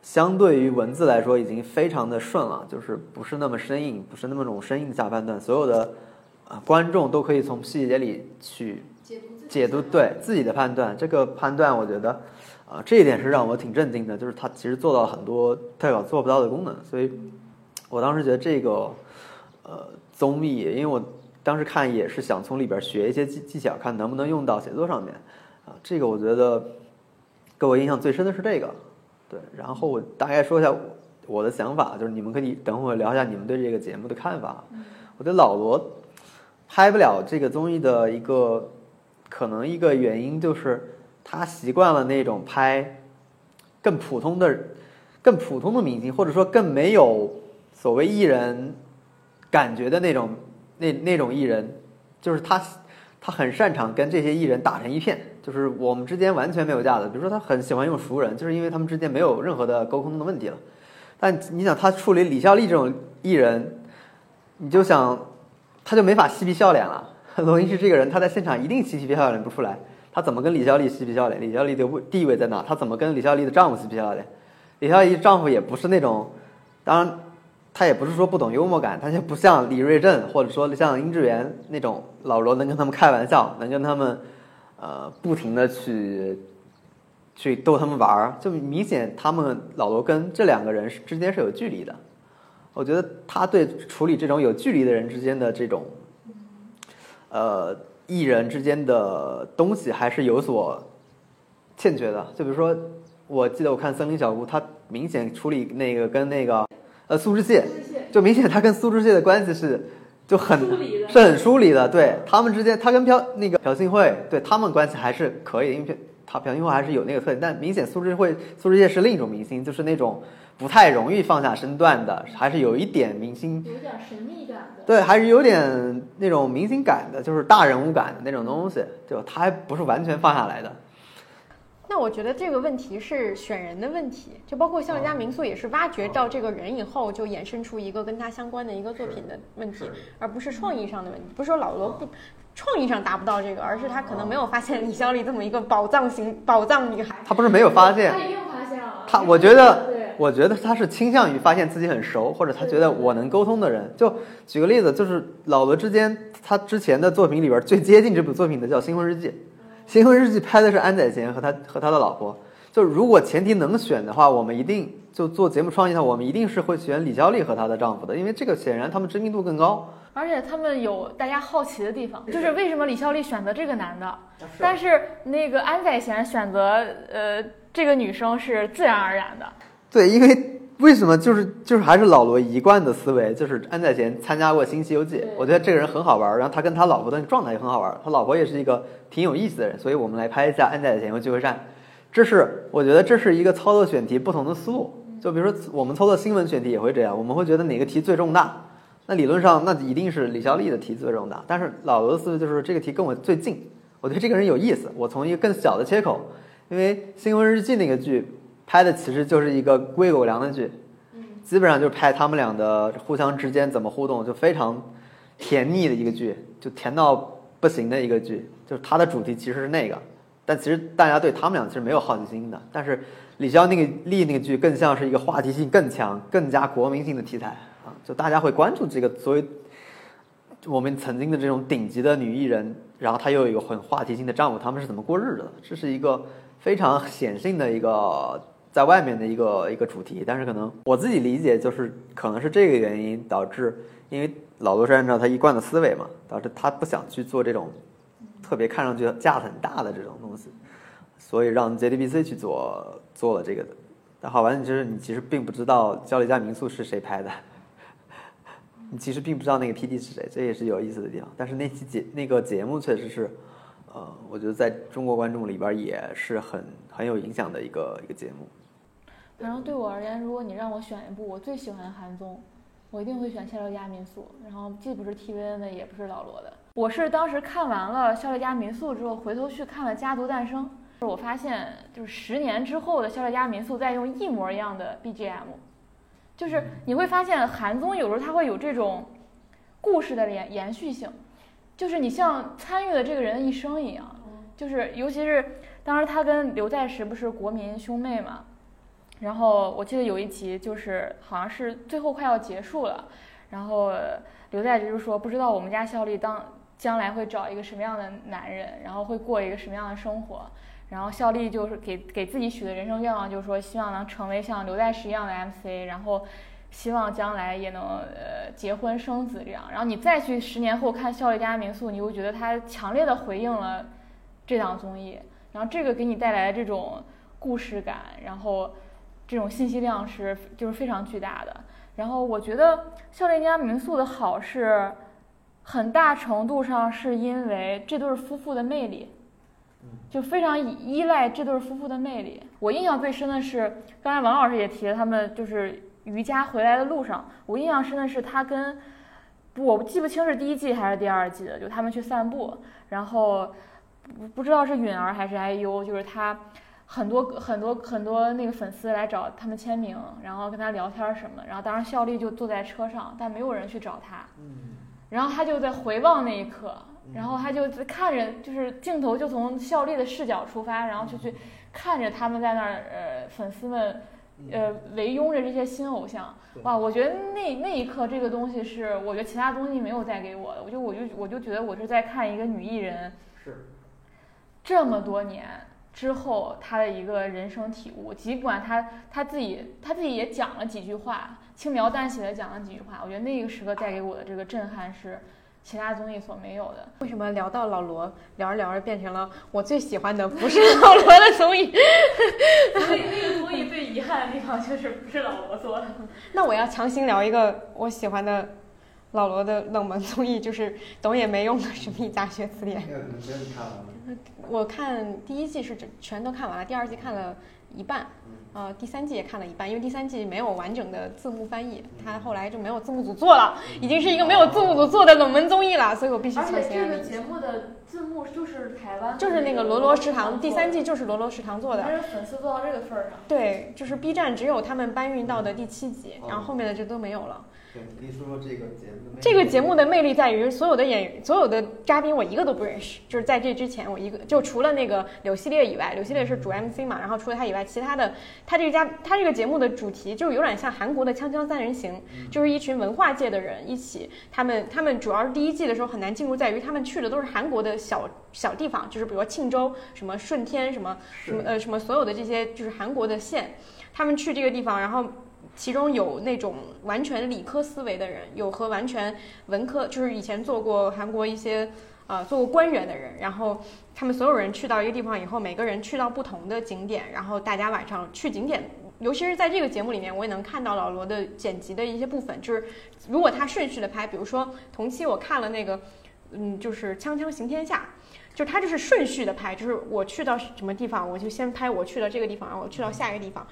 相对于文字来说已经非常的顺了，就是不是那么生硬，不是那么种生硬的下判断，所有的啊观众都可以从细节里去解读对自己的判断。这个判断，我觉得啊这一点是让我挺震惊的，就是他其实做到了很多代表做不到的功能，所以我当时觉得这个呃综艺，因为我当时看也是想从里边学一些技技巧，看能不能用到写作上面啊。这个我觉得给我印象最深的是这个，对。然后我大概说一下我我的想法，就是你们可以等会儿聊一下你们对这个节目的看法。我觉得老罗拍不了这个综艺的一个可能一个原因就是他习惯了那种拍更普通的、更普通的明星，或者说更没有所谓艺人感觉的那种那那种艺人，就是他他很擅长跟这些艺人打成一片，就是我们之间完全没有架子。比如说他很喜欢用熟人，就是因为他们之间没有任何的沟通的问题了。但你想他处理李孝利这种艺人，你就想他就没法嬉皮笑脸了。罗英是这个人，他在现场一定嬉皮笑脸不出来。他怎么跟李孝利嬉皮笑脸？李孝利的位地位在哪？他怎么跟李孝利的丈夫嬉皮笑脸？李孝利丈夫也不是那种，当然他也不是说不懂幽默感，他就不像李瑞镇或者说像殷志源那种老罗能跟他们开玩笑，能跟他们呃不停的去去逗他们玩儿，就明显他们老罗跟这两个人之间是有距离的。我觉得他对处理这种有距离的人之间的这种呃艺人之间的东西还是有所欠缺的。就比如说，我记得我看《森林小屋》，他明显处理那个跟那个呃苏志燮，就明显他跟苏志燮的关系是就很是很疏离的。对他们之间，他跟朴那个朴信惠，对他们关系还是可以，因为他朴信惠还是有那个特点。但明显苏志慧苏志燮是另一种明星，就是那种不太容易放下身段的，还是有一点明星有点神秘感的。对，还是有点那种明星感的，就是大人物感的那种东西，就他还不是完全放下来的。那我觉得这个问题是选人的问题，就包括像人家民宿也是挖掘到这个人以后，就衍生出一个跟他相关的一个作品的问题，而不是创意上的问题。不是说老罗不创意上达不到这个，而是他可能没有发现李孝利这么一个宝藏型宝藏女孩。他不是没有发现他，一定发现了。他我觉得对，我觉得他是倾向于发现自己很熟，或者他觉得我能沟通的人。就举个例子，就是老罗之间，他之前的作品里边最接近这部作品的叫《新婚日记》，《新婚日记》拍的是安宰贤和他和他的老婆。就如果前提能选的话，我们一定就做节目创意的话，我们一定是会选李孝利和她的丈夫的，因为这个显然他们知名度更高。而且他们有大家好奇的地方，就是为什么李孝利选择这个男的，啊但是那个安宰贤选择呃这个女生是自然而然的。对，因为为什么就是就是还是老罗一贯的思维，就是安宰贤参加过《新西游记》，我觉得这个人很好玩儿，然后他跟他老婆的状态也很好玩儿，他老婆也是一个挺有意思的人，所以我们来拍一下安宰贤和聚会善。这是我觉得这是一个操作选题不同的思路。就比如说我们操作新闻选题也会这样，我们会觉得哪个题最重大，那理论上那一定是李孝利的题最重大。但是老罗的思维就是这个题跟我最近，我觉得这个人有意思，我从一个更小的切口，因为《新闻日记》那个剧拍的其实就是一个归狗粮的剧，基本上就是拍他们俩的互相之间怎么互动，就非常甜腻的一个剧，就甜到不行的一个剧。就是它的主题其实是那个，但其实大家对他们俩其实没有好奇心的。但是李潇那个丽那个剧更像是一个话题性更强、更加国民性的题材啊，就大家会关注这个作为我们曾经的这种顶级的女艺人，然后她又有一个很话题性的丈夫，他们是怎么过日子的？这是一个非常显性的一个在外面的一个一个主题，但是可能我自己理解就是可能是这个原因导致，因为老罗是按照他一贯的思维嘛，导致他不想去做这种特别看上去架子很大的这种东西，所以让 JDBC 去做做了这个的。但好玩的就是你其实并不知道《焦虑家民宿》是谁拍的。你其实并不知道那个 PD 是谁，这也是有意思的地方。但是那期节那个节目确实是，呃，我觉得在中国观众里边也是很很有影响的一个一个节目。反正对我而言，如果你让我选一部我最喜欢的韩综，我一定会选《夏洛家民宿》，然后既不是 TVN 的，也不是老罗的。我是当时看完了《夏洛家民宿》之后，回头去看了《家族诞生》，我发现就是十年之后的《夏洛家民宿》在用一模一样的 BGM，就是你会发现韩综有时候它会有这种故事的延延续性，就是你像参与了这个人的一生一样，就是尤其是当时他跟刘在石不是国民兄妹嘛，然后我记得有一集就是好像是最后快要结束了，然后刘在石就说不知道我们家效力当将来会找一个什么样的男人，然后会过一个什么样的生活。然后效力就是给给自己许的人生愿望，就是说希望能成为像刘在石一样的 MC，然后希望将来也能呃结婚生子这样。然后你再去十年后看《效力家民宿》，你会觉得他强烈的回应了这档综艺，然后这个给你带来的这种故事感，然后这种信息量是就是非常巨大的。然后我觉得《效力家民宿》的好是很大程度上是因为这对夫妇的魅力。就非常依依赖这对夫妇的魅力。我印象最深的是，刚才王老师也提了，他们就是瑜伽回来的路上，我印象深的是他跟，我记不清是第一季还是第二季的，就他们去散步，然后不不知道是允儿还是 IU，就是他很多很多很多那个粉丝来找他们签名，然后跟他聊天什么的，然后当时效力就坐在车上，但没有人去找他，然后他就在回望那一刻。然后他就看着，就是镜头就从效力的视角出发，然后就去看着他们在那儿，呃，粉丝们，呃，围拥着这些新偶像，哇！我觉得那那一刻这个东西是，我觉得其他东西没有带给我的，我就我就我就觉得我是在看一个女艺人，是，这么多年之后他的一个人生体悟，尽管他他自己他自己也讲了几句话，轻描淡写的讲了几句话，我觉得那个时刻带给我的这个震撼是。其他综艺所没有的。为什么聊到老罗，聊着聊着变成了我最喜欢的不是老罗的综艺？所以那个综艺最遗憾的地方就是不是老罗做的。那我要强行聊一个我喜欢的老罗的冷门综艺，就是懂也没用的《神秘大学词典》。那个真的看了吗？我看第一季是全都看完了，第二季看了一半，呃，第三季也看了一半，因为第三季没有完整的字幕翻译，它后来就没有字幕组做了，已经是一个没有字幕组做的冷门综艺了，所以我必须而且这强行安利个节目的字幕就是台湾，就是那个罗罗食堂，第三季就是罗罗食堂做的但。是粉丝做到这个份儿上。对，就是 B 站只有他们搬运到的第七集，然后后面的就都没有了。对，你可以说说这个节目的魅力这个节目的魅力在于，所有的演员、所有的嘉宾，我一个都不认识。就是在这之前，我一个就除了那个柳系列以外，柳系列是主 MC 嘛，然后除了他以外，其他的他这个家他这个节目的主题就有点像韩国的《锵锵三人行》，就是一群文化界的人一起，他们他们主要是第一季的时候很难进入，在于他们去的都是韩国的小小地方，就是比如说庆州、什么顺天、什么什么呃什么所有的这些就是韩国的县，他们去这个地方，然后。其中有那种完全理科思维的人，有和完全文科，就是以前做过韩国一些呃做过官员的人，然后他们所有人去到一个地方以后，每个人去到不同的景点，然后大家晚上去景点，尤其是在这个节目里面，我也能看到老罗的剪辑的一些部分，就是如果他顺序的拍，比如说同期我看了那个，嗯，就是《锵锵行天下》。就他就是顺序的拍，就是我去到什么地方，我就先拍我去到这个地方，然后我去到下一个地方，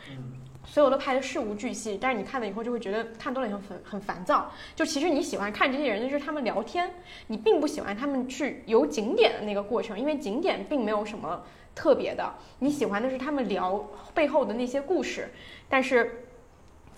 所有都拍的事无巨细。但是你看了以后就会觉得看多了以后很很烦躁。就其实你喜欢看这些人，就是他们聊天，你并不喜欢他们去游景点的那个过程，因为景点并没有什么特别的。你喜欢的是他们聊背后的那些故事，但是。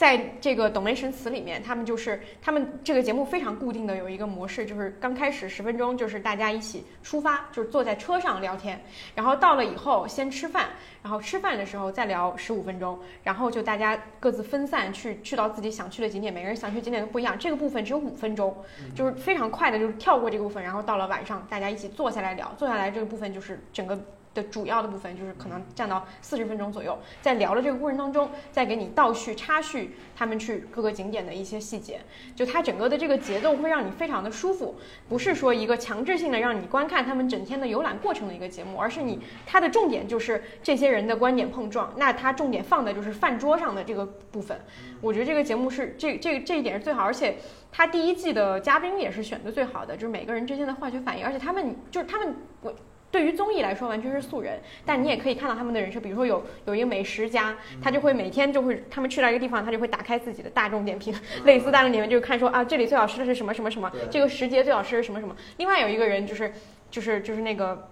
在这个懂梅神词里面，他们就是他们这个节目非常固定的有一个模式，就是刚开始十分钟就是大家一起出发，就是坐在车上聊天，然后到了以后先吃饭，然后吃饭的时候再聊十五分钟，然后就大家各自分散去去到自己想去的景点，每个人想去景点都不一样。这个部分只有五分钟，就是非常快的，就是跳过这个部分，然后到了晚上大家一起坐下来聊，坐下来这个部分就是整个。的主要的部分就是可能占到四十分钟左右，在聊的这个过程当中，再给你倒叙、插叙他们去各个景点的一些细节，就它整个的这个节奏会让你非常的舒服，不是说一个强制性的让你观看他们整天的游览过程的一个节目，而是你它的重点就是这些人的观点碰撞，那它重点放的就是饭桌上的这个部分。我觉得这个节目是这这这一点是最好，而且它第一季的嘉宾也是选的最好的，就是每个人之间的化学反应，而且他们就是他们我。对于综艺来说，完全是素人，但你也可以看到他们的人设。比如说有有一个美食家，他就会每天就会，他们去到一个地方，他就会打开自己的大众点评，类似大众点评，就是看说啊，这里最好吃的是什么什么什么，这个时节最好吃的是什么什么。另外有一个人就是就是就是那个。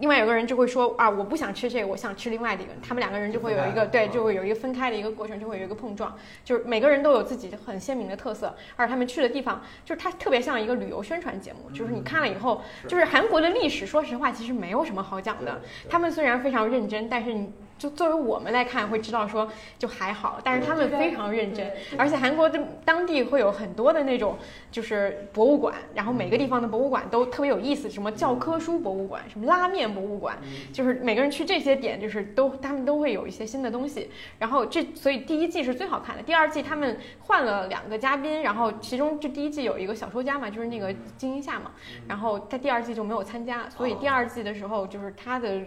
另外有个人就会说啊，我不想吃这个，我想吃另外的一个。他们两个人就会有一个对，就会有一个分开的一个过程，就会有一个碰撞。就是每个人都有自己很鲜明的特色，而他们去的地方，就是它特别像一个旅游宣传节目。就是你看了以后，就是韩国的历史，说实话其实没有什么好讲的。他们虽然非常认真，但是你。就作为我们来看，会知道说就还好，但是他们非常认真，而且韩国的当地会有很多的那种就是博物馆，然后每个地方的博物馆都特别有意思，什么教科书博物馆，什么拉面博物馆，就是每个人去这些点，就是都他们都会有一些新的东西。然后这所以第一季是最好看的，第二季他们换了两个嘉宾，然后其中就第一季有一个小说家嘛，就是那个金英夏嘛，然后他第二季就没有参加，所以第二季的时候就是他的。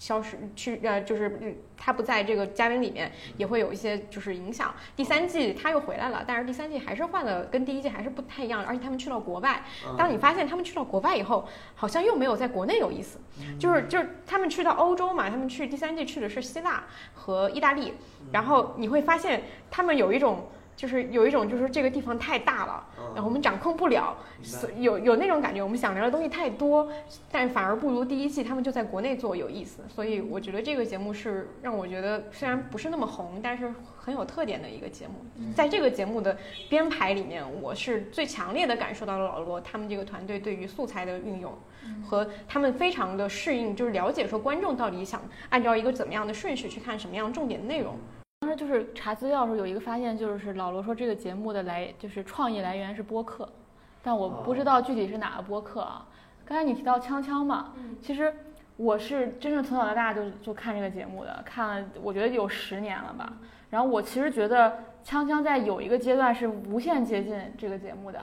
消失去呃，就是嗯，他不在这个嘉宾里面，也会有一些就是影响。第三季他又回来了，但是第三季还是换了，跟第一季还是不太一样。而且他们去到国外，当你发现他们去到国外以后，好像又没有在国内有意思。就是就是他们去到欧洲嘛，他们去第三季去的是希腊和意大利，然后你会发现他们有一种。就是有一种，就是这个地方太大了，然后我们掌控不了，有有那种感觉。我们想聊的东西太多，但反而不如第一季他们就在国内做有意思。所以我觉得这个节目是让我觉得虽然不是那么红，但是很有特点的一个节目。在这个节目的编排里面，我是最强烈的感受到了老罗他们这个团队对于素材的运用，和他们非常的适应，就是了解说观众到底想按照一个怎么样的顺序去看什么样重点的内容。当时就是查资料的时候有一个发现，就是老罗说这个节目的来就是创意来源是播客，但我不知道具体是哪个播客啊。刚才你提到锵锵嘛，其实我是真正从小到大就就看这个节目的，看了我觉得有十年了吧。然后我其实觉得锵锵在有一个阶段是无限接近这个节目的，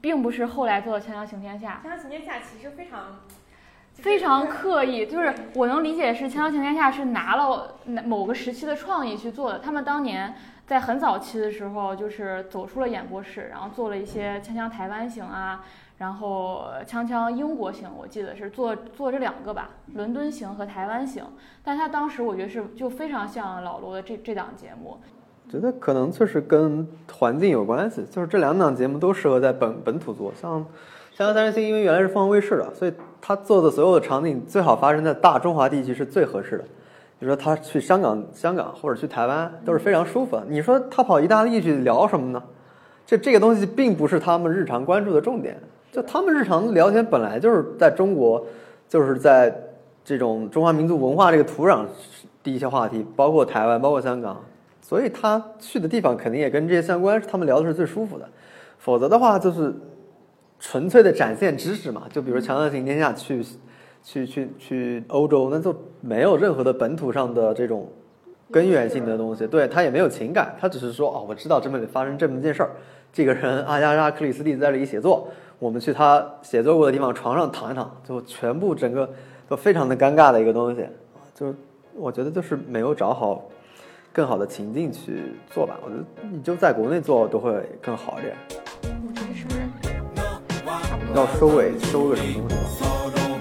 并不是后来做的《锵锵行天下》。锵锵行天下其实非常。非常刻意，就是我能理解是《锵锵行天下》是拿了某个时期的创意去做的。他们当年在很早期的时候，就是走出了演播室，然后做了一些《锵锵台湾行》啊，然后《锵锵英国行》，我记得是做做这两个吧，《伦敦行》和《台湾行》。但他当时我觉得是就非常像老罗的这这档节目。觉得可能就是跟环境有关系，就是这两档节目都适合在本本土做，像。《锵锵三人行》因为原来是凤凰卫视的，所以他做的所有的场景最好发生在大中华地区是最合适的。比如说他去香港、香港或者去台湾都是非常舒服的。你说他跑意大利去聊什么呢？这这个东西并不是他们日常关注的重点。就他们日常聊天本来就是在中国，就是在这种中华民族文化这个土壤的一些话题，包括台湾、包括香港，所以他去的地方肯定也跟这些相关，他们聊的是最舒服的。否则的话就是。纯粹的展现知识嘛，就比如《强强行天下》去，去去去欧洲，那就没有任何的本土上的这种根源性的东西，对。他也没有情感，他只是说哦，我知道这么发生这么件事儿，这个人阿加莎·克里斯蒂在这里写作，我们去他写作过的地方床上躺一躺，就全部整个都非常的尴尬的一个东西，就我觉得就是没有找好更好的情境去做吧，我觉得你就在国内做都会更好一点。要收尾，收个什么东西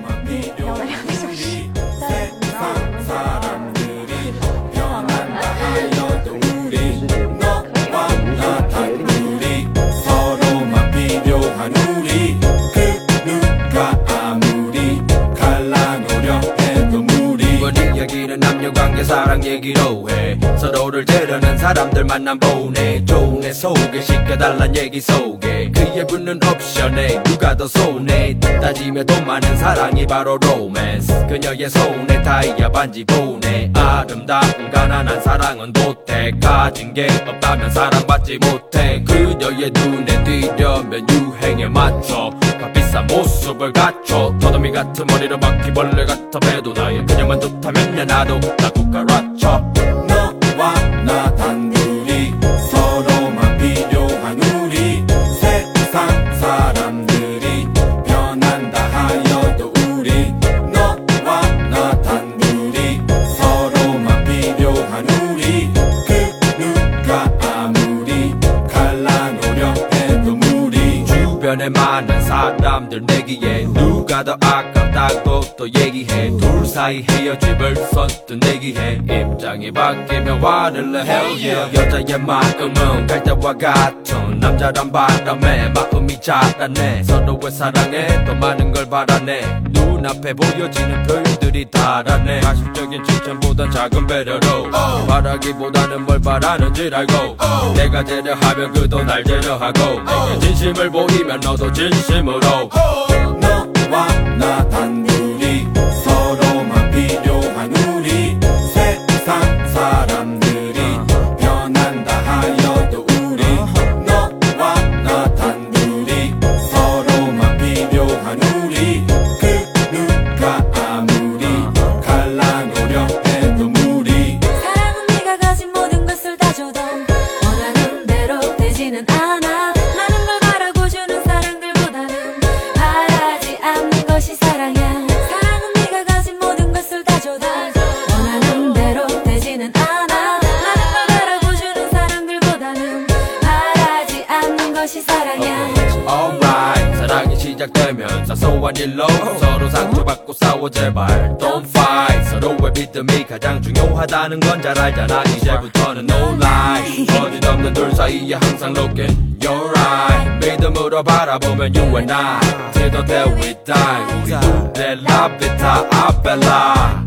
吧？聊了两个小时，但。게 사랑 얘기로 해. 서로를 데려는 사람들 만남 보내. 애 속에 시켜달란 얘기 속에. 그에 붙는 옵션에 누가 더 손해. 따지며 돈 많은 사랑이 바로 로맨스. 그녀의 손에 다이아 반지 보내. 아름다운 가난한 사랑은 도태 가진 게 없다면 사랑받지 못해. 그녀의 눈에 띄려면 유행에 맞춰. 값비 싼 모습을 갖춰 더듬이 같은 머리로 바퀴벌레 같아 배도 나의 그녀만 좋다면 야 나도 나도 가라쳐 누가 더 아깝다고 또 얘기해. 둘 사이 헤어짐을 선뜻 내기해. 입장이 바뀌면 화를 내. Hell yeah. 여자의 마음은 갈대와 같은 남자란 바람에 마음이 자라네. 서로의 사랑에 더 많은 걸 바라네. 눈앞에 보여지는 표현들이 다라네 가식적인 칭찬보단 작은 배려로 바라기보다는 뭘 바라는지 알고 내가 제려하면 그도 날 제려하고 내게 진심을 보이면 너도 진심으로 너 Mawanatanda 사소한 일로 서로 상처받고 싸워 제발. Don't fight. 서로의 믿음이 가장 중요하다는 건 잘 알잖아. 이제부터는 no lie. 어디없는 둘 사이에 항상 looking you're right. 믿음으로 바라보면 you and I. Till the day we die. 우리 둘의 라비타 아벨라